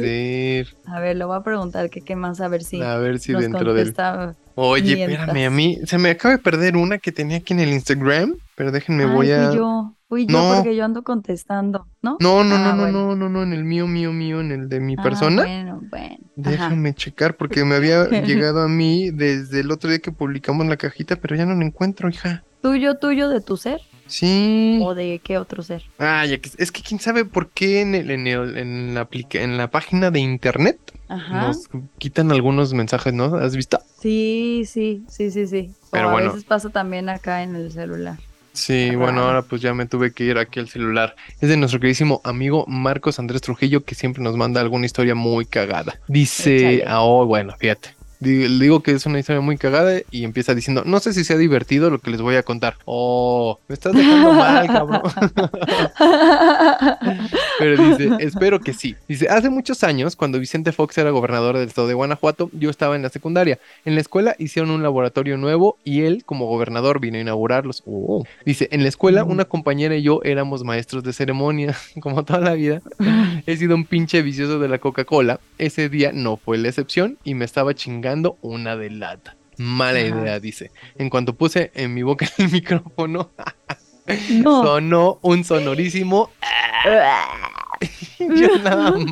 ser. A ver, lo voy a preguntar que qué más, a ver si A ver si nos dentro del. Oye, espérame, a mí se me acaba de perder una que tenía aquí en el Instagram, pero déjenme Ay, voy a. fui yo, fui yo No. porque yo ando contestando, ¿no? No, no, Ah, no, no, bueno. no, no, no, en el mío, mío, mío, en el de mi Ah, persona. bueno, bueno. Ajá. Déjame checar porque me había llegado a mí desde el otro día que publicamos la cajita, pero ya no la encuentro, hija. ¿Tuyo, tuyo de tu ser? Sí. ¿O de qué otro ser? Ah, ya que es que quién sabe por qué en el, en el- en la en la página de internet Ajá. nos quitan algunos mensajes, ¿no? ¿Has visto? Sí, sí, sí, sí, sí. Pero o a bueno. veces pasa también acá en el celular. Sí, bueno, ahora pues ya me tuve que ir aquí al celular. Es de nuestro queridísimo amigo Marcos Andrés Trujillo que siempre nos manda alguna historia muy cagada. Dice, ah, oh, bueno, fíjate. Digo que es una historia muy cagada y empieza diciendo, no sé si sea divertido lo que les voy a contar. Oh, me estás dejando mal, cabrón. Pero dice, espero que sí. Dice, hace muchos años, cuando Vicente Fox era gobernador del estado de Guanajuato, yo estaba en la secundaria. En la escuela hicieron un laboratorio nuevo y él, como gobernador, vino a inaugurarlos. Oh. Dice, en la escuela, Mm. una compañera y yo éramos maestros de ceremonia, como toda la vida. He sido un pinche vicioso de la Coca-Cola. Ese día no fue la excepción y me estaba chingando una de lata. Mala Ajá. idea, dice. En cuanto puse en mi boca el micrófono, no. sonó un sonorísimo. Yo nada más,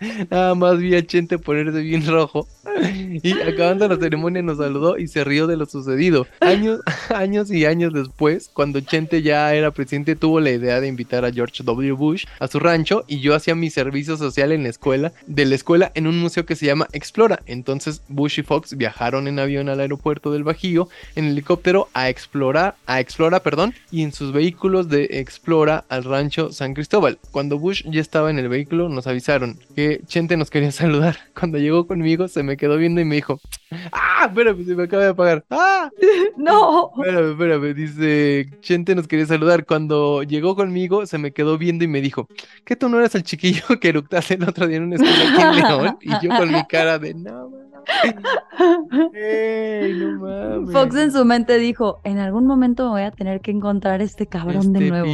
nada más vi a Chente ponerse bien rojo. Y acabando la ceremonia nos saludó y se rió de lo sucedido. Años, años y años después, cuando Chente ya era presidente, tuvo la idea de invitar a George W. Bush a su rancho y yo hacía mi servicio social en la escuela, de la escuela en un museo que se llama Explora. Entonces Bush y Fox viajaron en avión al aeropuerto del Bajío en helicóptero a explorar, a Explora, perdón, y en sus vehículos de Explora al rancho San Cristóbal. Cuando Bush ya estaba en el vehículo, nos avisaron que que Chente nos quería saludar. Cuando llegó conmigo, se me quedó viendo y me dijo, ¡Ah! Espérame, se me acaba de apagar. ¡Ah! No. Espérame, espérame. Dice, Chente nos quería saludar. Cuando llegó conmigo, se me quedó viendo y me dijo, ¿qué tú no eres el chiquillo que eructaste el otro día en una escuela aquí en León? Y yo con mi cara de, no, mames. Ey, no mames. Fox en su mente dijo, en algún momento me voy a tener que encontrar este cabrón de Este nuevo.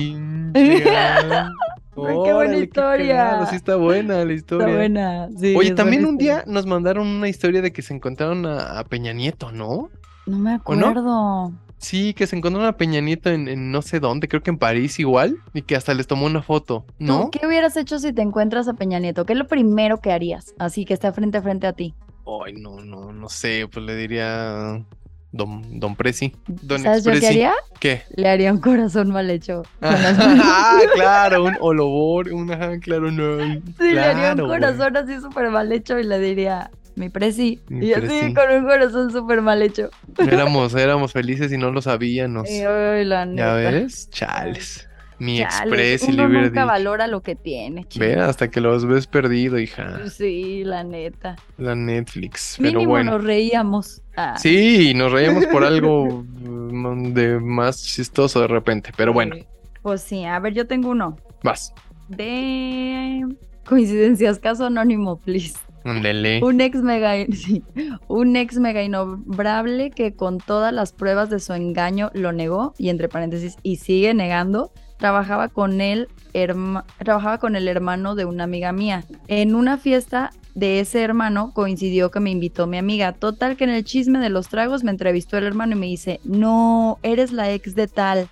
Ay, qué buena historia. Sí está buena la historia. Está buena. sí, Oye, también un día nos mandaron una historia de que se encontraron a, a Peña Nieto, ¿no? No me acuerdo. Sí, que se encontraron a Peña Nieto en, en no sé dónde, creo que en París igual, y que hasta les tomó una foto, ¿Tú ¿no? ¿Qué hubieras hecho si te encuentras a Peña Nieto? ¿Qué es lo primero que harías? Así que está frente a frente a ti. Ay, no, no, no sé, pues le diría Don, Don Presi. Don ¿Sabes yo qué haría? ¿Qué? Le haría un corazón mal hecho. ah, claro, un olobor, un ajá, claro, no. Sí, le haría un güey. corazón así súper mal hecho y le diría, mi presi. Mi y así con un corazón súper mal hecho. Éramos, éramos felices y no lo sabíamos. Y, ay, la ¿Ya ves? Chales. Mi express y uno nunca valora lo que tiene, chico. Ve, hasta que los ves perdido, hija. Sí, la neta. La Netflix. Pero Mínimo bueno. nos reíamos. Ah, Sí, nos reíamos por algo mm, de más chistoso de repente. Pero bueno, Pues sí, a ver, yo tengo uno. vas. De coincidencias, caso anónimo, please. Ándele. Un ex mega, sí, un ex mega innombrable que con todas las pruebas de su engaño lo negó y entre paréntesis y sigue negando. Trabajaba con él, herma- trabajaba con el hermano de una amiga mía. En una fiesta de ese hermano coincidió que me invitó mi amiga. Total que en el chisme de los tragos me entrevistó el hermano y me dice, no, eres la ex de tal.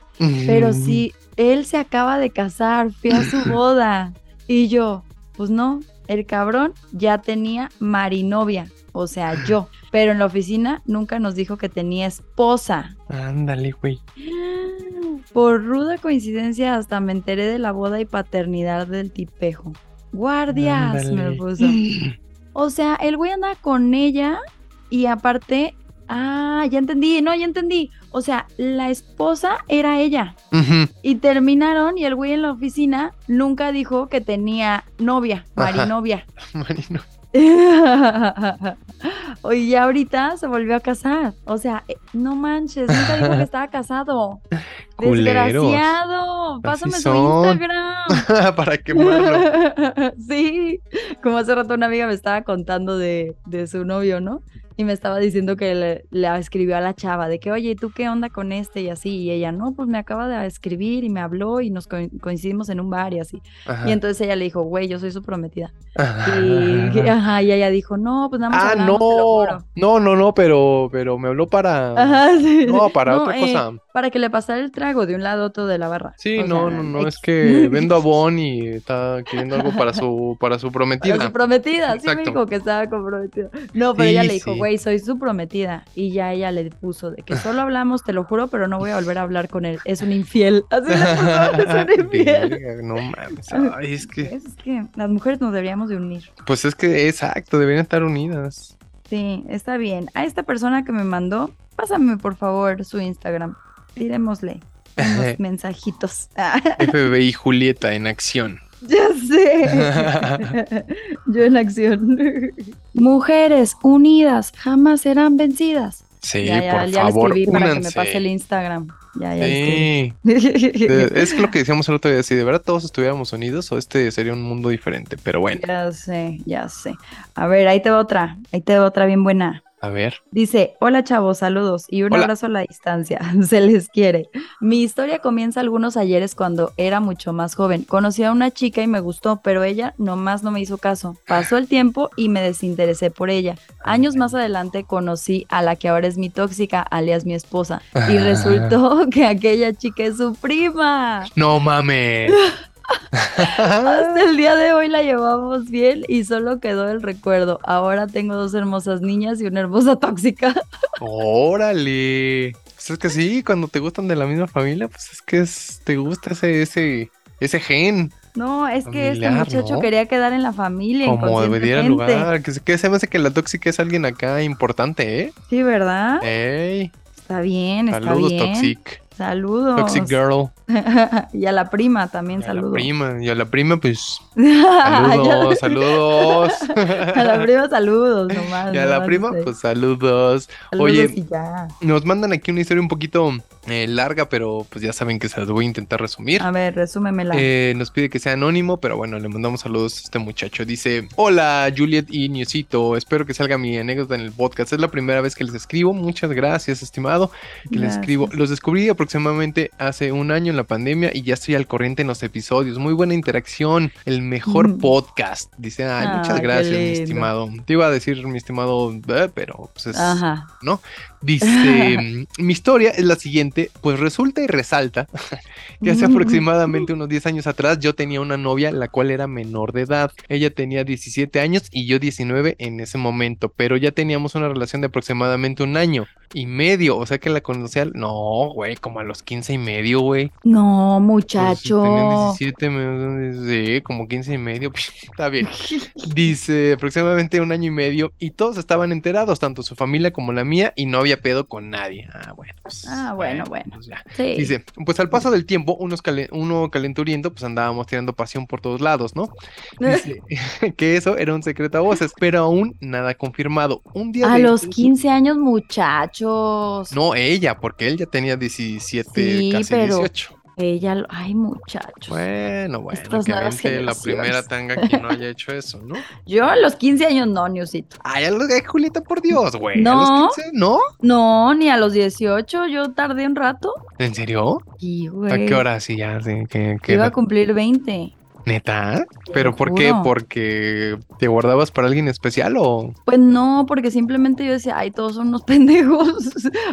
Pero Mm. sí, él se acaba de casar, fui a su boda. Y yo, pues no, el cabrón ya tenía marinovia, o sea, yo. Pero en la oficina nunca nos dijo que tenía esposa. Ándale, güey. Por ruda coincidencia hasta me enteré de la boda y paternidad del tipejo. Guardias, me Ándale. puso. O sea, el güey anda con ella y aparte, ah, ya entendí, no, ya entendí. O sea, la esposa era ella. Y terminaron y el güey en la oficina nunca dijo que tenía novia, Ajá. marinovia. Oye, ya ahorita se volvió a casar. O sea, eh, no manches, nunca dijo que estaba casado. Culeros. Desgraciado. Pásame su. Instagram. Para quemarlo. sí, como hace rato una amiga me estaba contando de, de su novio, ¿no? Y me estaba diciendo que le, le escribió a la chava de que, oye, ¿tú qué onda con este? Y así, y ella, no, pues me acaba de escribir y me habló y nos co- coincidimos en un bar y así. Ajá. Y entonces ella le dijo, güey, yo soy su prometida. Ajá. Y, ajá, y ella dijo, no, pues nada más Ah, hablamos, no. juro". No, no, no, pero, pero me habló para. Ajá, sí. No, para No, otra eh, cosa. Para que le pasara el trago de un lado a otro de la barra. Sí, O no, sea, no, no, es que vendo a Bon y está queriendo algo para su, para su prometida. Para su prometida, sí me dijo que estaba comprometida. No, pero Sí, ella le dijo, sí. Güey, soy su prometida. Y ya ella le puso de que solo hablamos, te lo juro, pero no voy a volver a hablar con él. Es un infiel. Así le puso, es un infiel. Verga, no mames. Ay, es que. Es que las mujeres nos deberíamos de unir. Pues es que, exacto, deberían estar unidas. Sí, está bien. A esta persona que me mandó, pásame por favor su Instagram. Tirémosle unos mensajitos. FBI Julieta en acción. Ya sé. Yo en acción. Mujeres unidas jamás serán vencidas. Sí, ya, ya, por ya favor, le escribí para que me pase el Instagram. Ya, ya Sí. es lo que decíamos el otro día, si de verdad todos estuviéramos unidos o este sería un mundo diferente, pero bueno, Ya sé, ya sé. A ver, ahí te va otra. Ahí te va otra bien buena. A ver. Dice, hola chavos, saludos y un Hola. abrazo a la distancia. Se les quiere. Mi historia comienza algunos ayeres cuando era mucho más joven. Conocí a una chica y me gustó, pero ella nomás no me hizo caso. Pasó el tiempo y me desinteresé por ella. Años más adelante conocí a la que ahora es mi tóxica, alias mi esposa. Y Ah. resultó que aquella chica es su prima. No mames. Hasta el día de hoy la llevamos bien y solo quedó el recuerdo. Ahora tengo dos hermosas niñas y una hermosa tóxica. Órale. Pues es que sí, cuando te gustan de la misma familia, pues es que es- te gusta ese, ese, ese gen, No, es que este muchacho ¿no? quería quedar en la familia. como debería lugar. Que, se- que se me hace que la tóxica es alguien acá importante, ¿eh? Sí, ¿verdad? Ey, Está bien, está saludos, bien. Toxic. Saludos. Toxic Girl. y a la prima también Y a saludos. la prima, y a la prima, pues. Saludos, saludos. A la prima saludos nomás. Y a la nomás, prima, pues saludos. saludos Oye, y ya. nos mandan aquí una historia un poquito eh, larga, pero pues ya saben que se las voy a intentar resumir. A ver, resúmemela. Eh, nos pide que sea anónimo, pero bueno, le mandamos saludos a este muchacho. Dice: Hola, Juliet y Niusito. Espero que salga mi anécdota en el podcast. Es la primera vez que les escribo. Muchas gracias, estimado. Que les escribo. Los descubrí aproximadamente hace un año en la pandemia y ya estoy al corriente en los episodios. Muy buena interacción. El mejor Mm. podcast. Dice: Ay, Ah, muchas gracias, mi estimado. Te iba a decir, mi estimado, eh, pero pues es. Ajá. Dice, mi historia es la siguiente, pues resulta y resalta que hace aproximadamente unos 10 años atrás yo tenía una novia la cual era menor de edad. Ella tenía 17 años y yo 19 en ese momento, pero ya teníamos una relación de aproximadamente un año y medio, o sea que la conocía, no, güey, como a los 15 y medio, güey. No, Pues, muchacho. tenían 17, me- sí, como 15 y medio, está bien. Dice aproximadamente un año y medio y todos estaban enterados, tanto su familia como la mía, y no había pedo con nadie. Ah, bueno. pues, Ah, bueno, bueno. pues ya. Sí. Dice, pues al paso del tiempo, unos calen- uno calenturiento, pues andábamos tirando pasión por todos lados, ¿no? Dice que eso era un secreto a voces, pero aún nada confirmado. Un día a de los estos- 15 años, muchachos. No, ella, porque él ya tenía 17, Sí, casi pero- 18. Ella, lo- ay, muchachos. Bueno, bueno, Estas que nuevas la primera tanga quien no haya hecho eso, ¿no? Yo a los 15 años no, Niusito. Ay, a los- ay, Julieta, por Dios, güey. ¿A No. los 15? ¿No? No, ni a los 18. Yo tardé un rato. ¿En serio? Y, güey. ¿A qué hora? Sí, ya, sí. ¿qué, qué Iba a cumplir 20. ¿Neta? ¿Pero por qué? ¿Porque te guardabas para alguien especial o...? Pues no, porque simplemente yo decía, ay, todos son unos pendejos.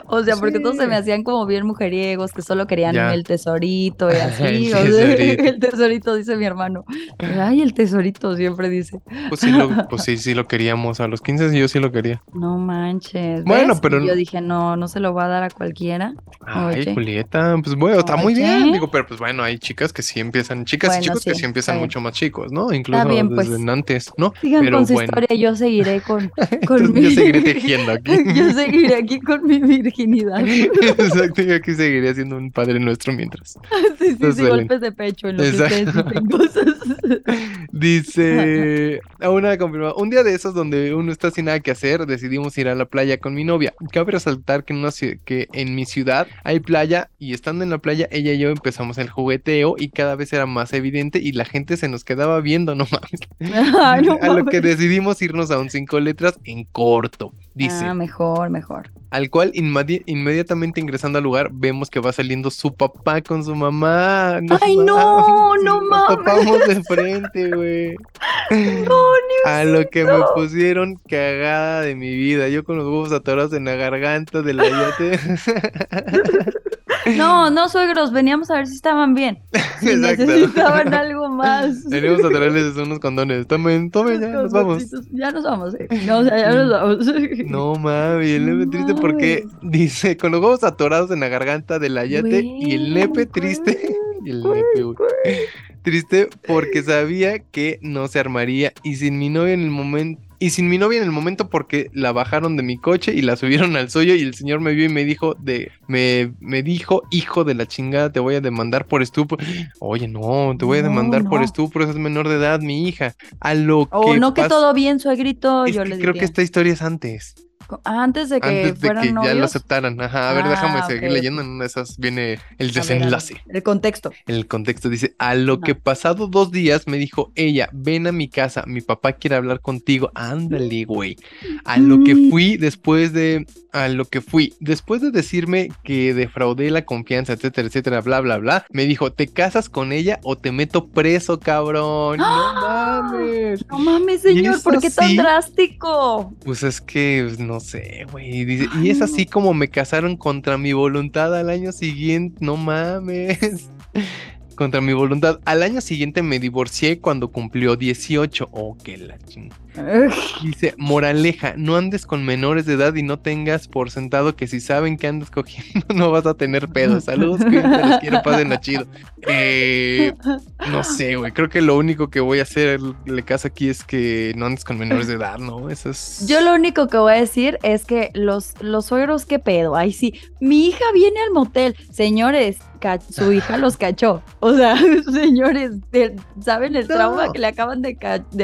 o sea, porque todos se me hacían como bien mujeriegos, que solo querían Ya. el tesorito y así. El o sea, tesorito. el tesorito, dice mi hermano. Ay, el tesorito siempre dice. Pues sí, lo, pues sí, sí lo queríamos. A los 15 yo sí lo quería. No manches. Bueno, ¿ves? pero Y yo dije, no, no se lo va a dar a cualquiera. Ay, Oye. Julieta, pues bueno, está muy bien. Digo, pero pues bueno, hay chicas que sí empiezan, chicas y chicos que sí, sí empiezan mucho más chicos, ¿no? Incluso bien, desde pues. antes, ¿no? Sigan Pero con su bueno. historia, yo seguiré con, con Entonces, mi... yo seguiré tejiendo aquí. yo seguiré aquí con mi virginidad. sí, Exacto, yo aquí seguiría siendo un padre nuestro mientras. sí, sí, Belén. golpes de pecho en lo que Exacto. dicen cosas. Dice, a una confirmada, un día de esos donde uno está sin nada que hacer, decidimos ir a la playa con mi novia. Cabe resaltar que en, una que en mi ciudad hay playa y estando en la playa ella y yo empezamos el jugueteo y cada vez era más evidente y la gente se nos quedaba viendo, no mames. Ay, no a lo que decidimos irnos a un cinco letras en corto. Dice, Ah, mejor, mejor. al cual inmedi- inmediatamente ingresando al lugar vemos que va saliendo su papá con su mamá. ¡Ay, no! ¡No nos mames! topamos de frente, güey. No, A lo que me pusieron cagada de mi vida. Yo con los huevos atorados en la garganta del ayote. No, no, suegros, veníamos a ver si estaban bien. Si Exacto. necesitaban algo más. Venimos a traerles unos condones. Tomen, tomen, ya nos vamos. Ya nos vamos, eh. No, o sea, ya nos vamos. No mames, y el nepe No triste porque dice con los huevos atorados en la garganta del ayate y el nepe Güey, triste. Y el güey, nepe, güey. Triste porque sabía que no se armaría y sin mi novia en el momento. Y sin mi novia en el momento porque la bajaron de mi coche y la subieron al suyo y el señor me vio y me dijo de me, me dijo, hijo de la chingada, te voy a demandar por estupro. Oye, no, te voy a No, demandar por estupro, es menor de edad, mi hija. A lo O que no que todo bien, suegrito, yo le creo que esta historia es antes. Antes de que Antes de fueran que ya lo aceptaran. Ajá, a ver, déjame Ah, seguir ok, leyendo. En una de esas viene el ver, desenlace. El contexto. El contexto dice, a lo que pasado dos días me dijo ella, ven a mi casa, mi papá quiere hablar contigo. Ándale, güey. A lo que Mm. fui después de, a lo que fui, después de decirme que defraudé la confianza, etcétera, etcétera, bla, bla, bla, me dijo, ¿te casas con ella o te meto preso, cabrón? No mames. No mames, ¿Y señor, ¿por qué tan drástico? Pues es que, pues, no sé, güey. dice, y es no. así como me casaron contra mi voluntad al año siguiente. No mames. Contra mi voluntad. Al año siguiente me divorcié cuando cumplió 18. Oh, qué la ching. Dice, moraleja, no andes con menores de edad y no tengas por sentado que si saben que andas cogiendo no vas a tener pedos. Saludos, que les quiero pasen chido. Eh, no sé, güey, creo que lo único que voy a hacerle caso aquí es que no andes con menores de edad, ¿no? Eso es... Yo lo único que voy a decir es que los, los suegros, qué pedo. Ay, sí, mi hija viene al motel. Señores, su hija los cachó. O sea, señores, ¿saben el trauma No. que le acaban de,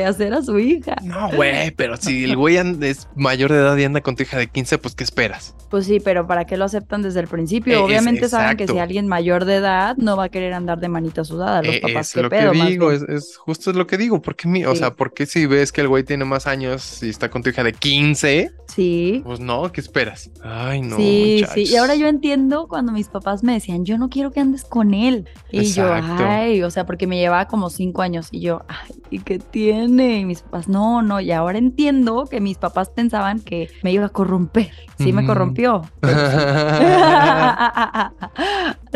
hacer a su hija? No, güey, pero si el güey es mayor de edad y anda con tu hija de 15, pues ¿qué esperas? Pues sí, pero ¿para qué lo aceptan desde el principio? Es- Obviamente saben que si alguien mayor de edad no va a querer andar de manita sudada. Los Eh, papás, es qué lo pedo, que digo, es, es justo es lo que digo. ¿Por qué, mi, o Sí. sea, ¿por qué si ves que el güey tiene más años y está con tu hija de 15? Sí. Pues no, ¿qué esperas? Ay, no. sí, sí. Y ahora yo entiendo cuando mis papás me decían, yo no quiero que andes con él. Y Exacto. yo, ay, o sea, porque me llevaba como cinco años. Y yo, ay, ¿y qué tiene? Y mis papás, no, no. Y ahora entiendo que mis papás pensaban que me iba a corromper. Sí, me corrompió. Al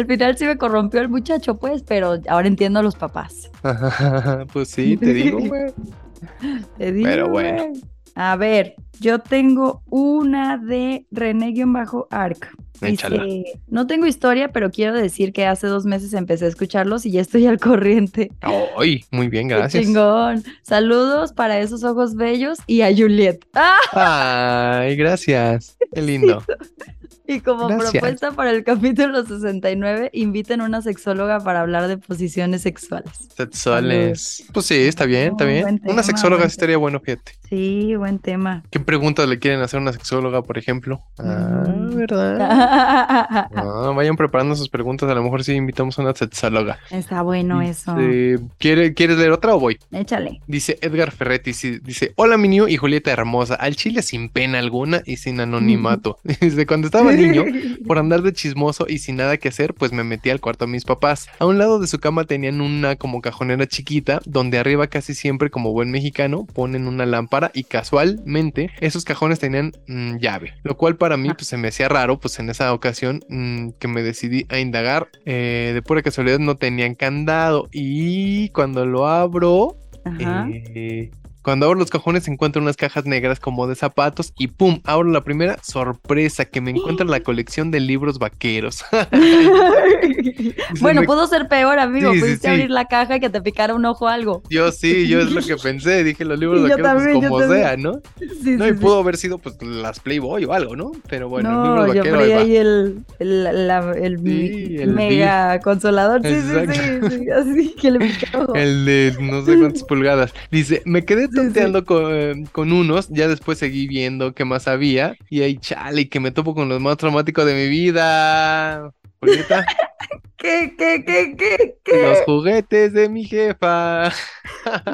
final sí me corrompió el muchacho, pues, pero ahora entiendo a los papás. pues sí, te digo, güey. Te digo, Pero bueno. A ver, yo tengo una de René-Arc. Dice, no tengo historia, pero quiero decir que hace dos meses empecé a escucharlos y ya estoy al corriente. Ay, muy bien, Qué gracias. chingón. Saludos para esos ojos bellos y a Juliet. ¡Ah! Ay, gracias. Qué lindo. Y como Gracias. propuesta para el capítulo 69, inviten a una sexóloga para hablar de posiciones sexuales. Sexuales. Pues sí, está bien, está bien. buen tema, Una sexóloga estaría bueno, fíjate. Sí, buen tema. ¿Qué preguntas le quieren hacer a una sexóloga, por ejemplo? Ah, Mm. ¿verdad? Ah, vayan preparando sus preguntas. A lo mejor sí invitamos a una sexóloga. Está bueno eso. Dice, ¿quiere- ¿Quieres leer otra o voy? Échale. Dice Edgar Ferretti, sí, dice, hola mi niño y Julieta hermosa, al chile sin pena alguna y sin anonimato. Desde cuando estaba niño, por andar de chismoso y sin nada que hacer, pues me metí al cuarto de mis papás. A un lado de su cama tenían una como cajonera chiquita, donde arriba casi siempre, como buen mexicano, ponen una lámpara y casualmente esos cajones tenían mm, llave, lo cual para mí pues se me hacía raro, pues en esa ocasión mm, que me decidí a indagar, eh, de pura casualidad no tenían candado y cuando lo abro... Eh, cuando abro los cajones encuentro unas cajas negras como de zapatos y ¡pum! Abro la primera, sorpresa, que me encuentra la colección de libros vaqueros. bueno, me- pudo ser peor, amigo. Sí, Pudiste sí. abrir la caja y que te picara un ojo o algo. Yo sí, yo es lo que pensé, dije los libros Yo vaqueros pues, también, yo como también. sea, ¿no? No, y pudo haber sido pues las Playboy o algo, ¿no? Pero bueno, no, libros yo vaqueros ahí abrí va. ahí el, el, la- el el mega consolador. Sí, sí, sí, sí, Así que le pica ojo. El de no sé cuántas pulgadas. Dice, me quedé Sí, tonteando con, eh, con unos, ya después seguí viendo qué más había. Y ahí, chale, que me topo con los más traumáticos de mi vida. Julieta, ¿Qué, qué, qué, qué, los qué? juguetes de mi jefa.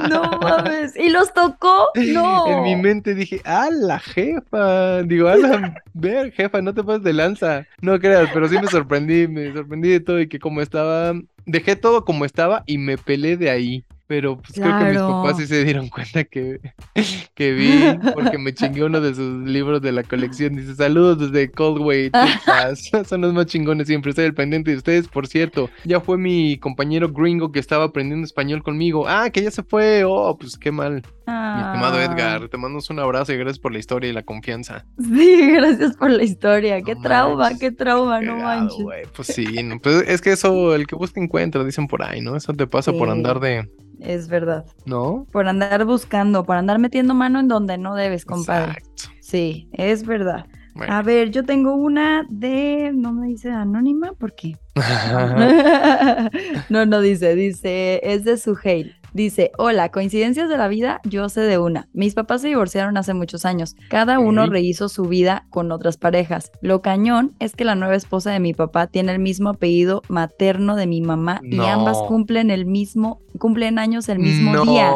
No mames. ¿Y los tocó? No. En mi mente dije, ¡ah, la jefa! Digo, ¡ah, la ver, jefa! No te pases de lanza. No creas, pero sí me sorprendí, me sorprendí de todo y que como estaba, dejé todo como estaba y me pelé de ahí. Pero pues creo que mis papás sí se dieron cuenta que, que vi, porque me chingué uno de sus libros de la colección. Dice, saludos desde Coldway, Texas. Son los más chingones siempre. Estoy al pendiente de ustedes, por cierto. Ya fue mi compañero gringo que estaba aprendiendo español conmigo. Ah, que ya se fue. Oh, pues qué mal. Mi estimado Ah. Edgar, te mando un abrazo y gracias por la historia y la confianza. Sí, gracias por la historia. Qué trauma, qué trauma, no Cagado, manches. güey. Pues sí, no, pues es que eso, el que busca encuentra, dicen por ahí, ¿no? Eso te pasa por andar de, Es verdad. ¿no? Por andar buscando, por andar metiendo mano en donde no debes, compadre. Exacto. Sí, es verdad. Bueno. A ver, yo tengo una de. No me dice anónima, ¿por qué? no, no dice, dice, es de Suheil. Dice, hola, coincidencias de la vida, yo sé de una. Mis papás se divorciaron hace muchos años. Cada uno rehizo su vida con otras parejas. Lo cañón es que la nueva esposa de mi papá tiene el mismo apellido materno de mi mamá y ambas cumplen el mismo, cumplen años el mismo no. día.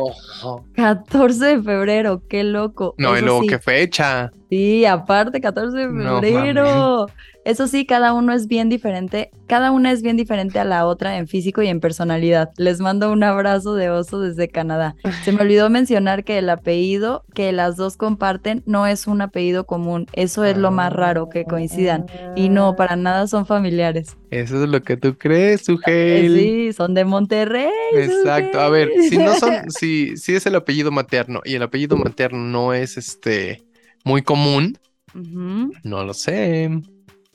14 de febrero, qué loco. No, y luego sí, qué fecha. Sí, aparte, 14 de No febrero. Eso sí, cada uno es bien diferente. Cada una es bien diferente a la otra en físico y en personalidad. Les mando un abrazo de oso desde Canadá. Se me olvidó mencionar que el apellido que las dos comparten no es un apellido común. Eso es lo más raro, que coincidan. Y no, para nada son familiares. Eso es lo que tú crees, Eh, Sugel. Sí, son de Monterrey. Exacto. A ver, si no son, si, si es el apellido materno y el apellido materno no es este muy común, no lo sé.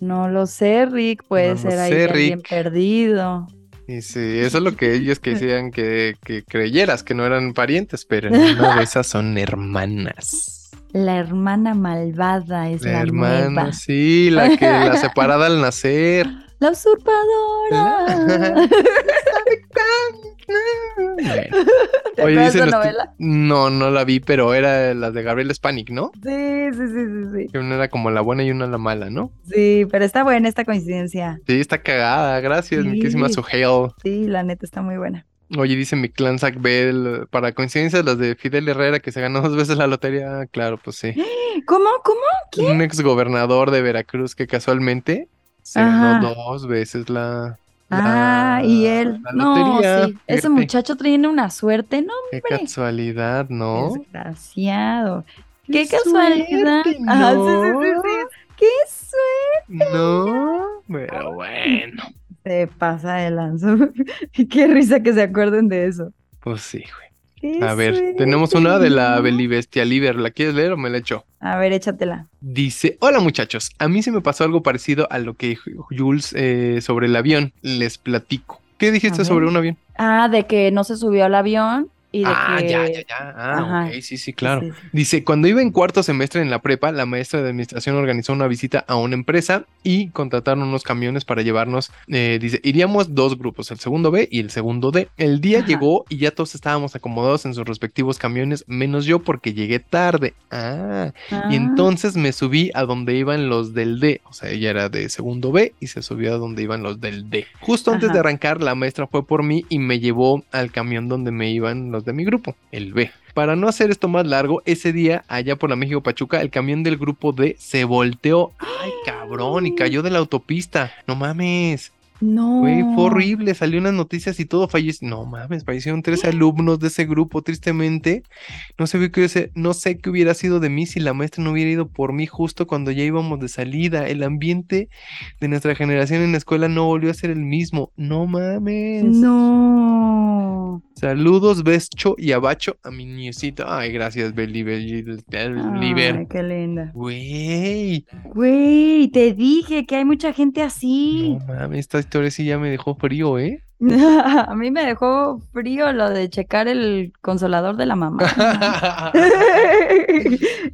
No lo sé, Rick. Puede No ser ahí sé, alguien Rick. perdido. Y sí, eso es lo que ellos quisieran que, que creyeras, que no eran parientes, pero una de esas son hermanas. La hermana malvada es la, La hermana, nueva. sí, la que la separada al nacer. La usurpadora. Bueno, ¿Te Oye, de novela? no, no la vi, pero era la de Gabriel Spanik, ¿no? Sí, sí, sí, sí, sí. Una era como la buena y una la mala, ¿no? Sí, pero está buena esta coincidencia. Sí, está cagada, gracias, Sí. Suhel. Sí, la neta está muy buena. Oye, dice mi clan Zach Bell, para coincidencias las de Fidel Herrera que se ganó dos veces la lotería, Ah, claro, pues sí. ¿Cómo? ¿Cómo? Un ex gobernador de Veracruz que casualmente se Ajá. ganó dos veces la, Ah, la- y él. la No, sí. Ese muchacho tiene una suerte, ¿no? Qué casualidad, ¿no? Desgraciado. Qué, Qué casualidad. suerte, sí, ¿no? sí, sí. Qué suerte. No, pero bueno. Se pasa de lanzo. Qué risa que se acuerden de eso. Pues sí, güey. A ver, tenemos una de la. Belibestia Liber. ¿La quieres leer o me la echo? A ver, échatela. Dice, hola muchachos, a mí se me pasó algo parecido a lo que Jules eh, sobre el avión. Les platico. ¿Qué dijiste sobre un avión? Ah, de que no se subió al avión y de Ah, que... ya, ya, ya. Ah, Ajá. ok, sí, sí, claro. Sí, sí. Dice, cuando iba en cuarto semestre en la prepa, la maestra de administración organizó una visita a una empresa y contrataron unos camiones para llevarnos. eh, dice, iríamos dos grupos, el segundo B y el segundo D. El día Ajá. llegó y ya todos estábamos acomodados en sus respectivos camiones, menos yo porque llegué tarde. Ah, y Ah, entonces me subí a donde iban los del D. O sea, ella era de segundo B y se subió a donde iban los del D. Justo antes de arrancar, la maestra fue por mí y me llevó al camión donde me iban los de mi grupo, el B. Para no hacer esto más largo, ese día, allá por la México Pachuca, el camión del grupo D se volteó. ¡Ay, cabrón! Y cayó de la autopista. No mames. No. Güey, fue horrible, salió unas noticias y todo falleció. No mames, fallecieron tres alumnos de ese grupo, tristemente. No sé qué hubiese- no sé qué hubiera sido de mí si la maestra no hubiera ido por mí justo cuando ya íbamos de salida. El ambiente de nuestra generación en la escuela no volvió a ser el mismo. No mames. No. Saludos, Bescho y Abacho a mi niecito. Ay, gracias, Beli, Beli. Ay, qué linda. Güey, Güey, te dije que hay mucha gente así. no mames, esta historia sí ya me dejó frío, ¿eh? A mí me dejó frío lo de checar el consolador de la mamá.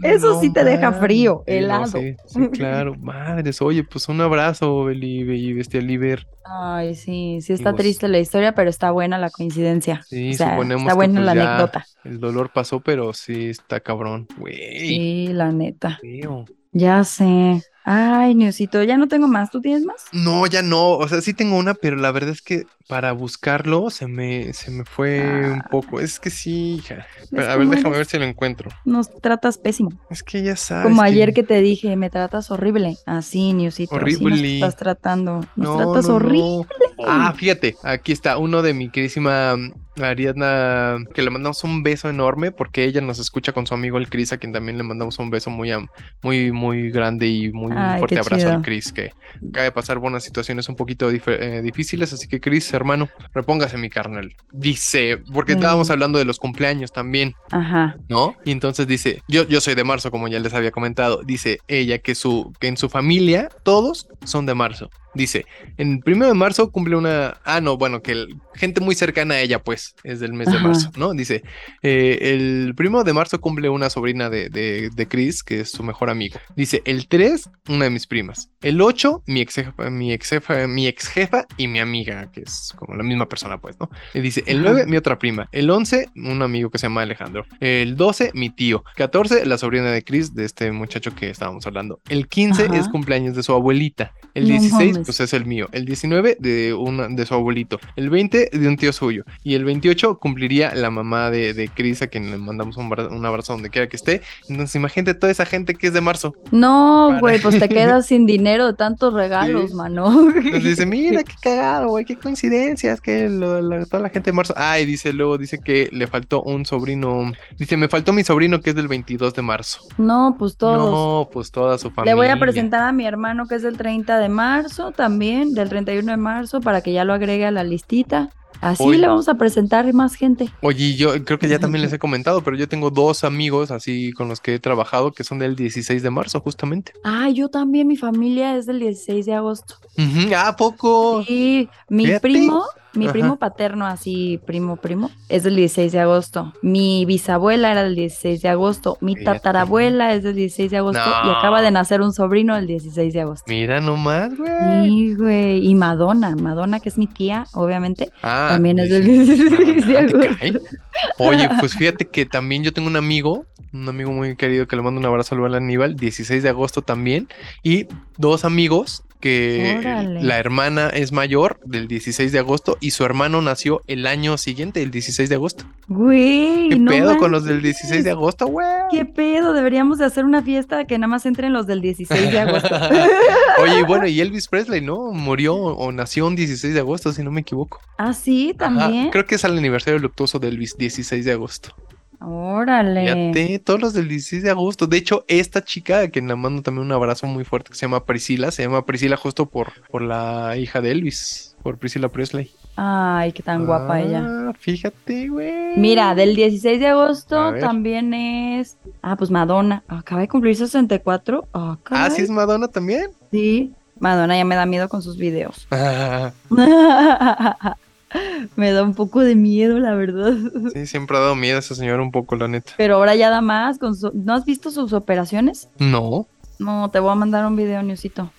Eso sí te deja frío, no, helado. sí, sí, claro. Madres, oye, pues un abrazo, Beli, Beli, Bestia Liber. Ay, sí, sí está triste la historia, pero está buena la coincidencia. Sí, o sea, suponemos está que, buena pues, la ya anécdota. El dolor pasó, pero sí está cabrón. Güey, Sí, la neta. feo. Ya sé. Ay, Niosito, ya no tengo más. ¿Tú tienes más? No, ya no. O sea, sí tengo una, pero la verdad es que para buscarlo se me, se me fue un poco. Es que sí, hija. Pero, a ver, déjame ver si lo encuentro. Nos tratas pésimo. Es que ya sabes. Como que- ayer que te dije, me tratas horrible. Así, Niosito. Así nos Horrible. estás tratando. Nos No, tratas no, horrible. no. Ah, fíjate, aquí está uno de mi queridísima mm, Ariadna, que le mandamos un beso enorme porque ella nos escucha con su amigo el Cris, a quien también le mandamos un beso muy, am- muy, muy grande y muy Ay, fuerte abrazo chido. al Cris, que acaba de pasar buenas situaciones un poquito eh, difíciles, así que Cris, hermano, repóngase mi carnal. Dice, porque Mm. estábamos hablando de los cumpleaños también. Ajá. ¿no? Y entonces dice, yo, yo soy de marzo, como ya les había comentado, dice ella que, su, que en su familia todos son de marzo. Dice, en el primero de marzo cumple una, ah, no, bueno, que el- gente muy cercana a ella, pues, es del mes de marzo, ¿no? Dice, eh, el primero de marzo cumple una sobrina de, de, de Chris, que es su mejor amiga. Dice, el 3, una de mis primas. El 8, mi ex jefa, mi ex jefa, mi ex jefa y mi amiga, que es como la misma persona, pues, ¿no? Y dice, el Ajá. 9, mi otra prima. El 11, un amigo que se llama Alejandro. El 12, mi tío. 14, la sobrina de Chris, de este muchacho que estábamos hablando. El 15 Ajá. es cumpleaños de su abuelita. El No 16, mames. pues es el mío. El 19 de, una, de su abuelito. El 20 de un tío suyo. Y el 28 cumpliría la mamá de, de Cris, a quien le mandamos un, un abrazo donde quiera que esté. Entonces, imagínate toda esa gente que es de marzo. No, güey, pues te quedas sin dinero de tantos regalos, Sí. mano. Entonces dice, mira qué cagado, güey, qué coincidencias, que lo- la- toda la gente de marzo. Ah, y dice luego, dice que le faltó un sobrino. Dice, me faltó mi sobrino que es del 22 de marzo. No, pues todos. No, pues toda su familia. Le voy a presentar a mi hermano que es del 30 de marzo también, del 31 de marzo, para que ya lo agregue a la listita. Así le vamos a presentar más gente. Oye, yo creo que ya también les he comentado, pero yo tengo dos amigos así con los que he trabajado que son del 16 de marzo, justamente. Ah, yo también, mi familia es del 16 de agosto. Ujú, ¿A poco? Y mi Fíjate. primo, mi Ajá. primo paterno, así primo, primo, es del 16 de agosto. Mi bisabuela era del 16 de agosto. Mi Fíjate. tatarabuela es del 16 de agosto y acaba de nacer un sobrino el 16 de agosto. Mira nomás, güey. Sí, güey. Y Madonna, Madonna, que es mi tía, obviamente, Ah, también es del sí. 16 de Ah. Oye, pues fíjate que también yo tengo un amigo, un amigo muy querido que le mando un abrazo al Aníbal, 16 de agosto también, y dos amigos que Órale. la hermana es mayor del 16 de agosto y su hermano nació el año siguiente, el 16 de agosto. Güey, ¿Qué no pedo con los del manches. 16 de agosto, güey? ¿Qué pedo? Deberíamos de hacer una fiesta que nada más entren los del 16 de agosto. Oye, y bueno, y Elvis Presley, ¿no? Murió o nació un 16 de agosto, si no me equivoco. ah, sí, Ajá, también. creo que es el aniversario luctuoso de Elvis, 16 de agosto. Órale. Fíjate, todos los del 16 de agosto. De hecho, esta chica, a quien le mando también un abrazo muy fuerte, que se llama Priscila, se llama Priscila justo por, por la hija de Elvis, por Priscila Presley. Ay, qué tan guapa ella. Ah, Fíjate, güey. Mira, del 16 de agosto también es. Ah, pues Madonna. Acaba de cumplir 64. Ah, Ah, sí es Madonna también. Sí. Madonna ya me da miedo con sus videos. Me da un poco de miedo, la verdad. sí, siempre ha dado miedo a esa señora un poco, la neta. Pero ahora ya da más. Con su- ¿No has visto sus operaciones? No. No, te voy a mandar un video, Newsito.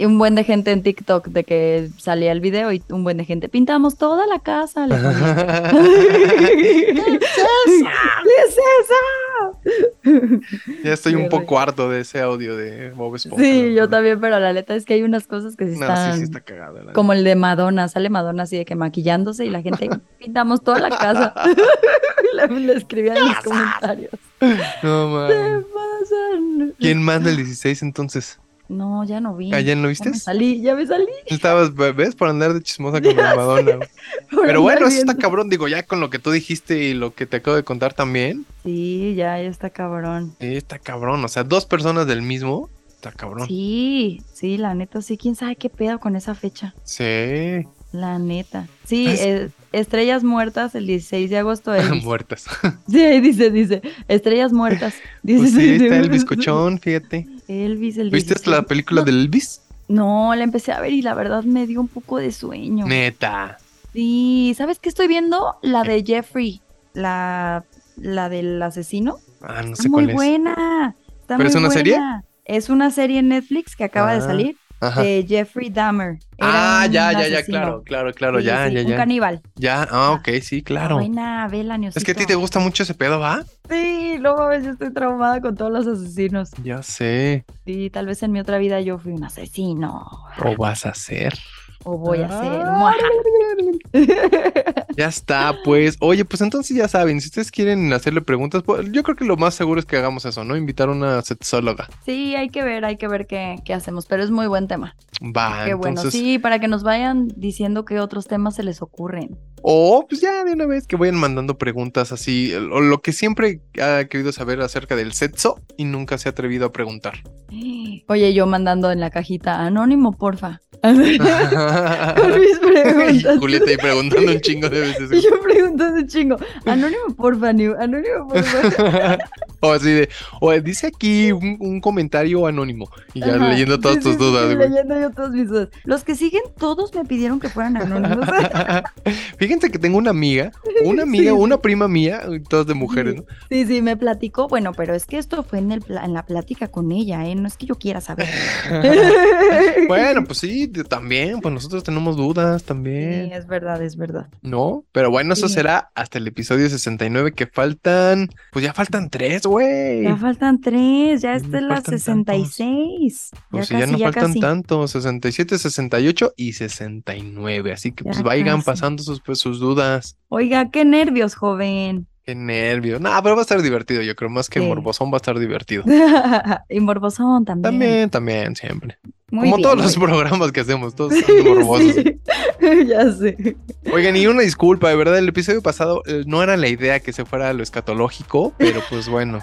Y un buen de gente en TikTok de que salía el video y un buen de gente. Pintamos toda la casa. ¿Qué es eso? ya estoy un poco harto de ese audio de Bob Esponja. Sí, yo también, pero la neta es que hay unas cosas que sí No, están sí, sí está cagada. la como el de Madonna. Sale Madonna así de que maquillándose y la gente pintamos toda la casa. le, le escribían en los comentarios. No, ¿Qué man. pasa? ¿Quién manda el 16 entonces? No, ya no vi. ¿Ah, ya no Ya viste? me salí, ya me salí. Estabas, ¿ves? Por andar de chismosa con la Madonna. Pero bueno, eso está cabrón. Digo, ya con lo que tú dijiste y lo que te acabo de contar también. Sí, ya, ya está cabrón. sí, está cabrón. O sea, dos personas del mismo. Está cabrón. Sí, sí, la neta, sí. ¿Quién sabe qué pedo con esa fecha? Sí. La neta. Sí, Es- eh, Estrellas Muertas el 16 de agosto. Elvis. Muertas. Sí, ahí dice, dice. Estrellas Muertas. Dice, Pues sí, está el bizcochón, fíjate. Elvis el ¿Viste 16. la película No, del Elvis? No, la empecé a ver y la verdad me dio un poco de sueño. Neta. Sí, ¿sabes qué estoy viendo? La de Jeffrey, la, la del asesino. Ah, no Está sé muy cuál es. buena. Está ¿Pero muy es una serie? buena. Es una serie en Netflix que acaba de Ah, salir Ajá. de Jeffrey Dahmer. Era Ah, ya, ya, ya, claro, claro, claro, Sí, ya, sí, ya, Un ya. caníbal. Ya, ah, ok, sí, claro. Buena, vela, Es que a ti te gusta mucho ese pedo, ¿va? Sí, no mames, yo estoy traumada con todos los asesinos. Ya sé. Sí, tal vez en mi otra vida yo fui un asesino. O vas a ser. O voy a ser. Ah. Ya está, pues. Oye, pues entonces ya saben, si ustedes quieren hacerle preguntas, pues, yo creo que lo más seguro es que hagamos eso, ¿no? Invitar a una sexóloga. Sí, hay que ver, hay que ver qué, qué hacemos, pero es muy buen tema. Va, qué bueno, sí, para que nos vayan diciendo qué otros temas se les ocurren. O pues ya de una vez que vayan mandando preguntas así, o lo que siempre ha querido saber acerca del sexo y nunca se ha atrevido a preguntar. Oye, yo mandando en la cajita, anónimo, porfa. Con mis preguntas. y Julieta ahí preguntando un chingo de veces. Y yo preguntando un chingo, anónimo, porfa, New, anónimo, porfa. o así de, o dice aquí un, un comentario anónimo y ya Ajá, leyendo todas sí, tus sí, dudas, sí, leyendo yo todas mis dudas. Los que siguen, todos me pidieron que fueran anónimos. Fíjense que tengo una amiga, una amiga, Sí, sí. una prima mía, todas de mujeres, ¿no? Sí, sí, me platicó. Bueno, pero es que esto fue en, el en la plática con ella, ¿eh? No es que yo quiera saber. Bueno, pues sí, también, pues nosotros tenemos dudas Sí, también, es verdad, es verdad. ¿no? Pero bueno, eso Sí. será hasta el episodio 69 que faltan, pues ya faltan tres, güey. Ya faltan tres, ya Ya esta no es la faltan 66. Pues si ya ya casi, no ya faltan casi. tanto, 67, 68 y 69. Así que Ya pues vayan casi. pasando sus, pues, sus dudas. Oiga, qué nervios, joven. Qué nervios. No, pero va a estar divertido, yo creo. Más que Sí. morbosón va a estar divertido. y morbosón también. También, también, siempre. Muy Como bien, todos los bien. programas que hacemos, todos son morbosos. Sí, ya sé. Oigan, y una disculpa, de verdad, el episodio pasado eh, no era la idea que se fuera a lo escatológico, pero pues bueno,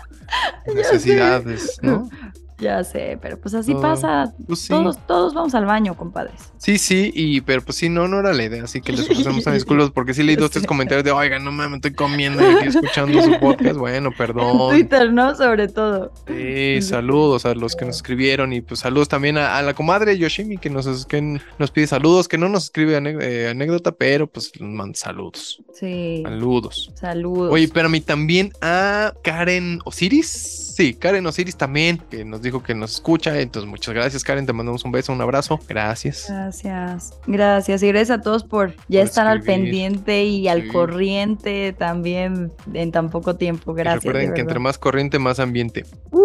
necesidades, ¿no? Ya sé, pero pues así No, pasa. Pues sí, Todos, todos vamos al baño, compadres. sí, sí, y pero pues sí, no, no era la idea, así que les ofrecemos una disculpas porque sí leí dos, tres comentarios de, oigan, no mames, estoy comiendo y aquí escuchando su podcast, bueno, En perdón. Twitter, ¿no? Sobre todo. Sí, saludos a los que nos escribieron y pues saludos también a, a la comadre Yoshimi que nos, que nos pide saludos, que no nos escribe eh, anécdota, pero pues nos manda saludos. Sí. Saludos. Saludos. Oye, espérame, también a Karen Osiris. Sí, Karen Osiris también, que nos dijo que nos escucha. Entonces, muchas gracias, Karen. Te mandamos un beso, un abrazo. Gracias. Gracias, gracias y gracias a todos por ya Por estar al pendiente y al corriente también en tan poco tiempo. Y Gracias. recuerden de que entre más corriente, más ambiente. Uh,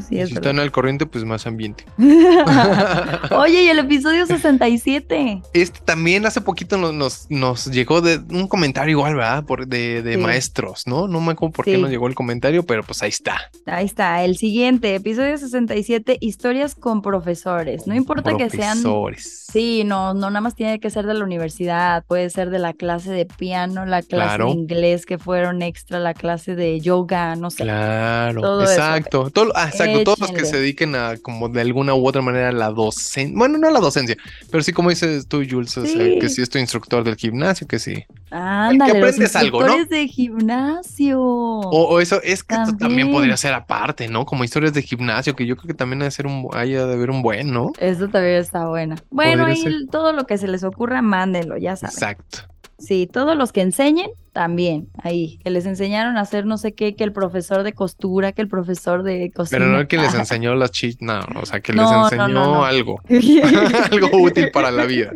sí, Y es si verdad. están al corriente, pues más ambiente. Oye, y el episodio 67. Este también hace poquito nos, nos, nos llegó de un comentario igual, ¿verdad? Por, de, de Sí. maestros, ¿no? No me acuerdo por qué nos llegó el comentario, pero pues ahí está. Ahí está, el siguiente, episodio 67, historias con profesores. No importa que sean... Profesores. Sí, no, no nada más tiene que ser de la universidad, puede ser de la clase de piano, la clase Claro. de inglés que fueron extra, la clase de yoga, no sé. Claro, Todo eso. exacto. Todo, exacto, todos los que se dediquen a como de alguna u otra manera a la docencia. Bueno, no a la docencia, pero sí como dices tú, Jules, o sea, Sí. que sí es tu instructor del gimnasio, que sí. Ándale, los aprendes algo, ¿no? de gimnasio. O, o eso, es que esto también También. podría ser aparte, ¿no? Como historias de gimnasio, que yo creo que también ha de ser un, haya de haber un buen, ¿no? Eso también está. Bueno, Podría ahí ser. todo lo que se les ocurra, mándenlo, ya saben. Exacto. Sí, todos los que enseñen, también, ahí, que les enseñaron a hacer no sé qué, que el profesor de costura, que el profesor de cocina. Pero no el que les enseñó las chis, no, o sea, que les No, enseñó no, no. algo. algo útil para la vida.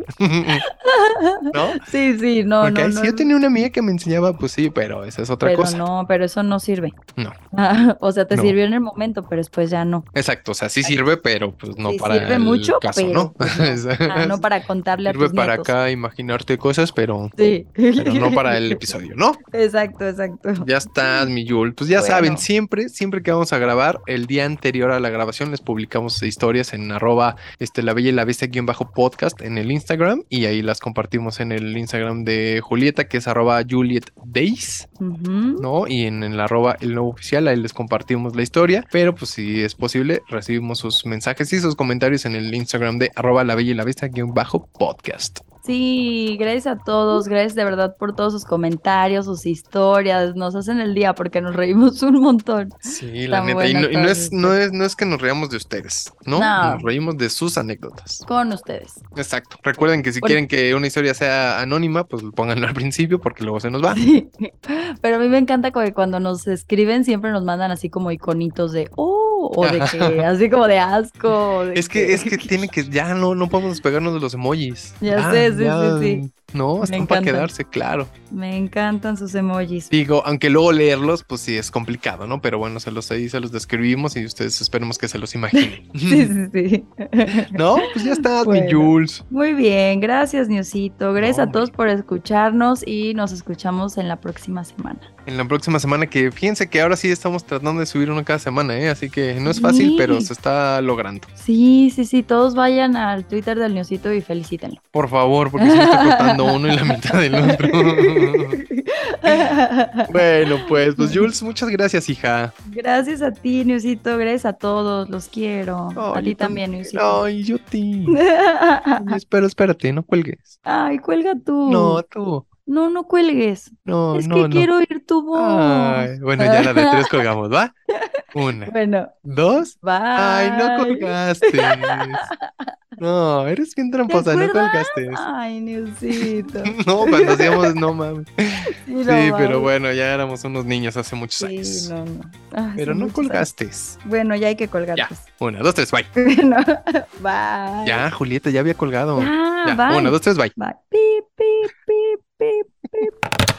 ¿No? sí, sí, no, Porque no, si yo tenía una amiga que me enseñaba, pues sí, pero esa es otra pero cosa. no, pero eso no sirve. No. o sea, te sirvió en el momento, pero después ya no. Exacto, o sea, sí sirve, pero pues no Sí para sirve el mucho, caso, pero ¿no? pues, no. Ah, no para contarle a Sirve tus para nietos. acá imaginarte cosas, pero, Sí. pero no para el episodio, ¿no? Exacto, exacto. Ya estás, mi Yul. Pues ya Bueno. saben, siempre, siempre que vamos a grabar, el día anterior a la grabación les publicamos historias en arroba este, la bella y la bestia guion bajo podcast en el Instagram y ahí las compartimos en el Instagram de Julieta, que es arroba Juliet Days. ¿no? Y en el arroba el nuevo oficial, ahí les compartimos la historia, pero pues si es posible, recibimos sus mensajes y sus comentarios en el Instagram de arroba la bella y la bestia guion bajo podcast. Sí, gracias a todos, gracias de verdad por todos sus comentarios, sus historias, nos hacen el día porque nos reímos un montón. Sí, la Tan neta. Y, no, y no es, no, es, no es que nos reamos de ustedes, ¿no? No. Nos reímos de sus anécdotas. Con ustedes. Exacto. Recuerden que si Porque- quieren que una historia sea anónima, pues pónganlo al principio porque luego se nos va. Sí. Pero a mí me encanta que cuando nos escriben siempre nos mandan así como iconitos de oh, o de que así como de asco. de Es que, es que tiene que, ya no, no podemos despegarnos de los emojis. Ya sé, sí, sí, sí. No, están para quedarse, claro. Me encantan sus emojis. Digo, aunque luego leerlos, pues sí es complicado, ¿no? Pero bueno, se los ahí se los describimos y ustedes esperemos que se los imaginen. Sí, sí, sí. ¿No? Pues ya estás, mi. Jules. Muy bien, gracias, Niosito. Gracias No, a todos por escucharnos y nos escuchamos en la próxima semana. En la próxima semana, que fíjense que ahora sí estamos tratando de subir uno cada semana, ¿eh? Así que no es fácil, Sí. pero se está logrando. Sí, sí, sí, todos vayan al Twitter del Niosito y felicítenlo. Por favor, porque se me está cortando uno y la mitad del otro. bueno, pues, pues Jules, muchas gracias, hija. Gracias a ti, Niosito. Gracias a todos. Los quiero. A ti también, Niosito. Ay, yo ti. Espera, espérate, no cuelgues. Ay, cuelga tú. No, tú. no, no cuelgues. No, es no, que no. quiero oír tu voz. Ay, bueno, ya la de tres colgamos, ¿va? Una, Bueno, dos. bye. Ay, no colgaste. No, eres bien tramposa, no colgaste. Ay, Niosito. No, cuando hacíamos, no mames. Sí, no Sí, pero bueno, ya éramos unos niños hace muchos Sí, años. no, no. Ay, Pero no colgaste. años. Bueno, ya hay que colgar. Ya, pues. una, dos, tres, bye. Bueno, bye. Ya, Julieta, ya había colgado. Ya, Ya, bye. una, dos, tres, bye. Bye. Pip, pip, pip, pip.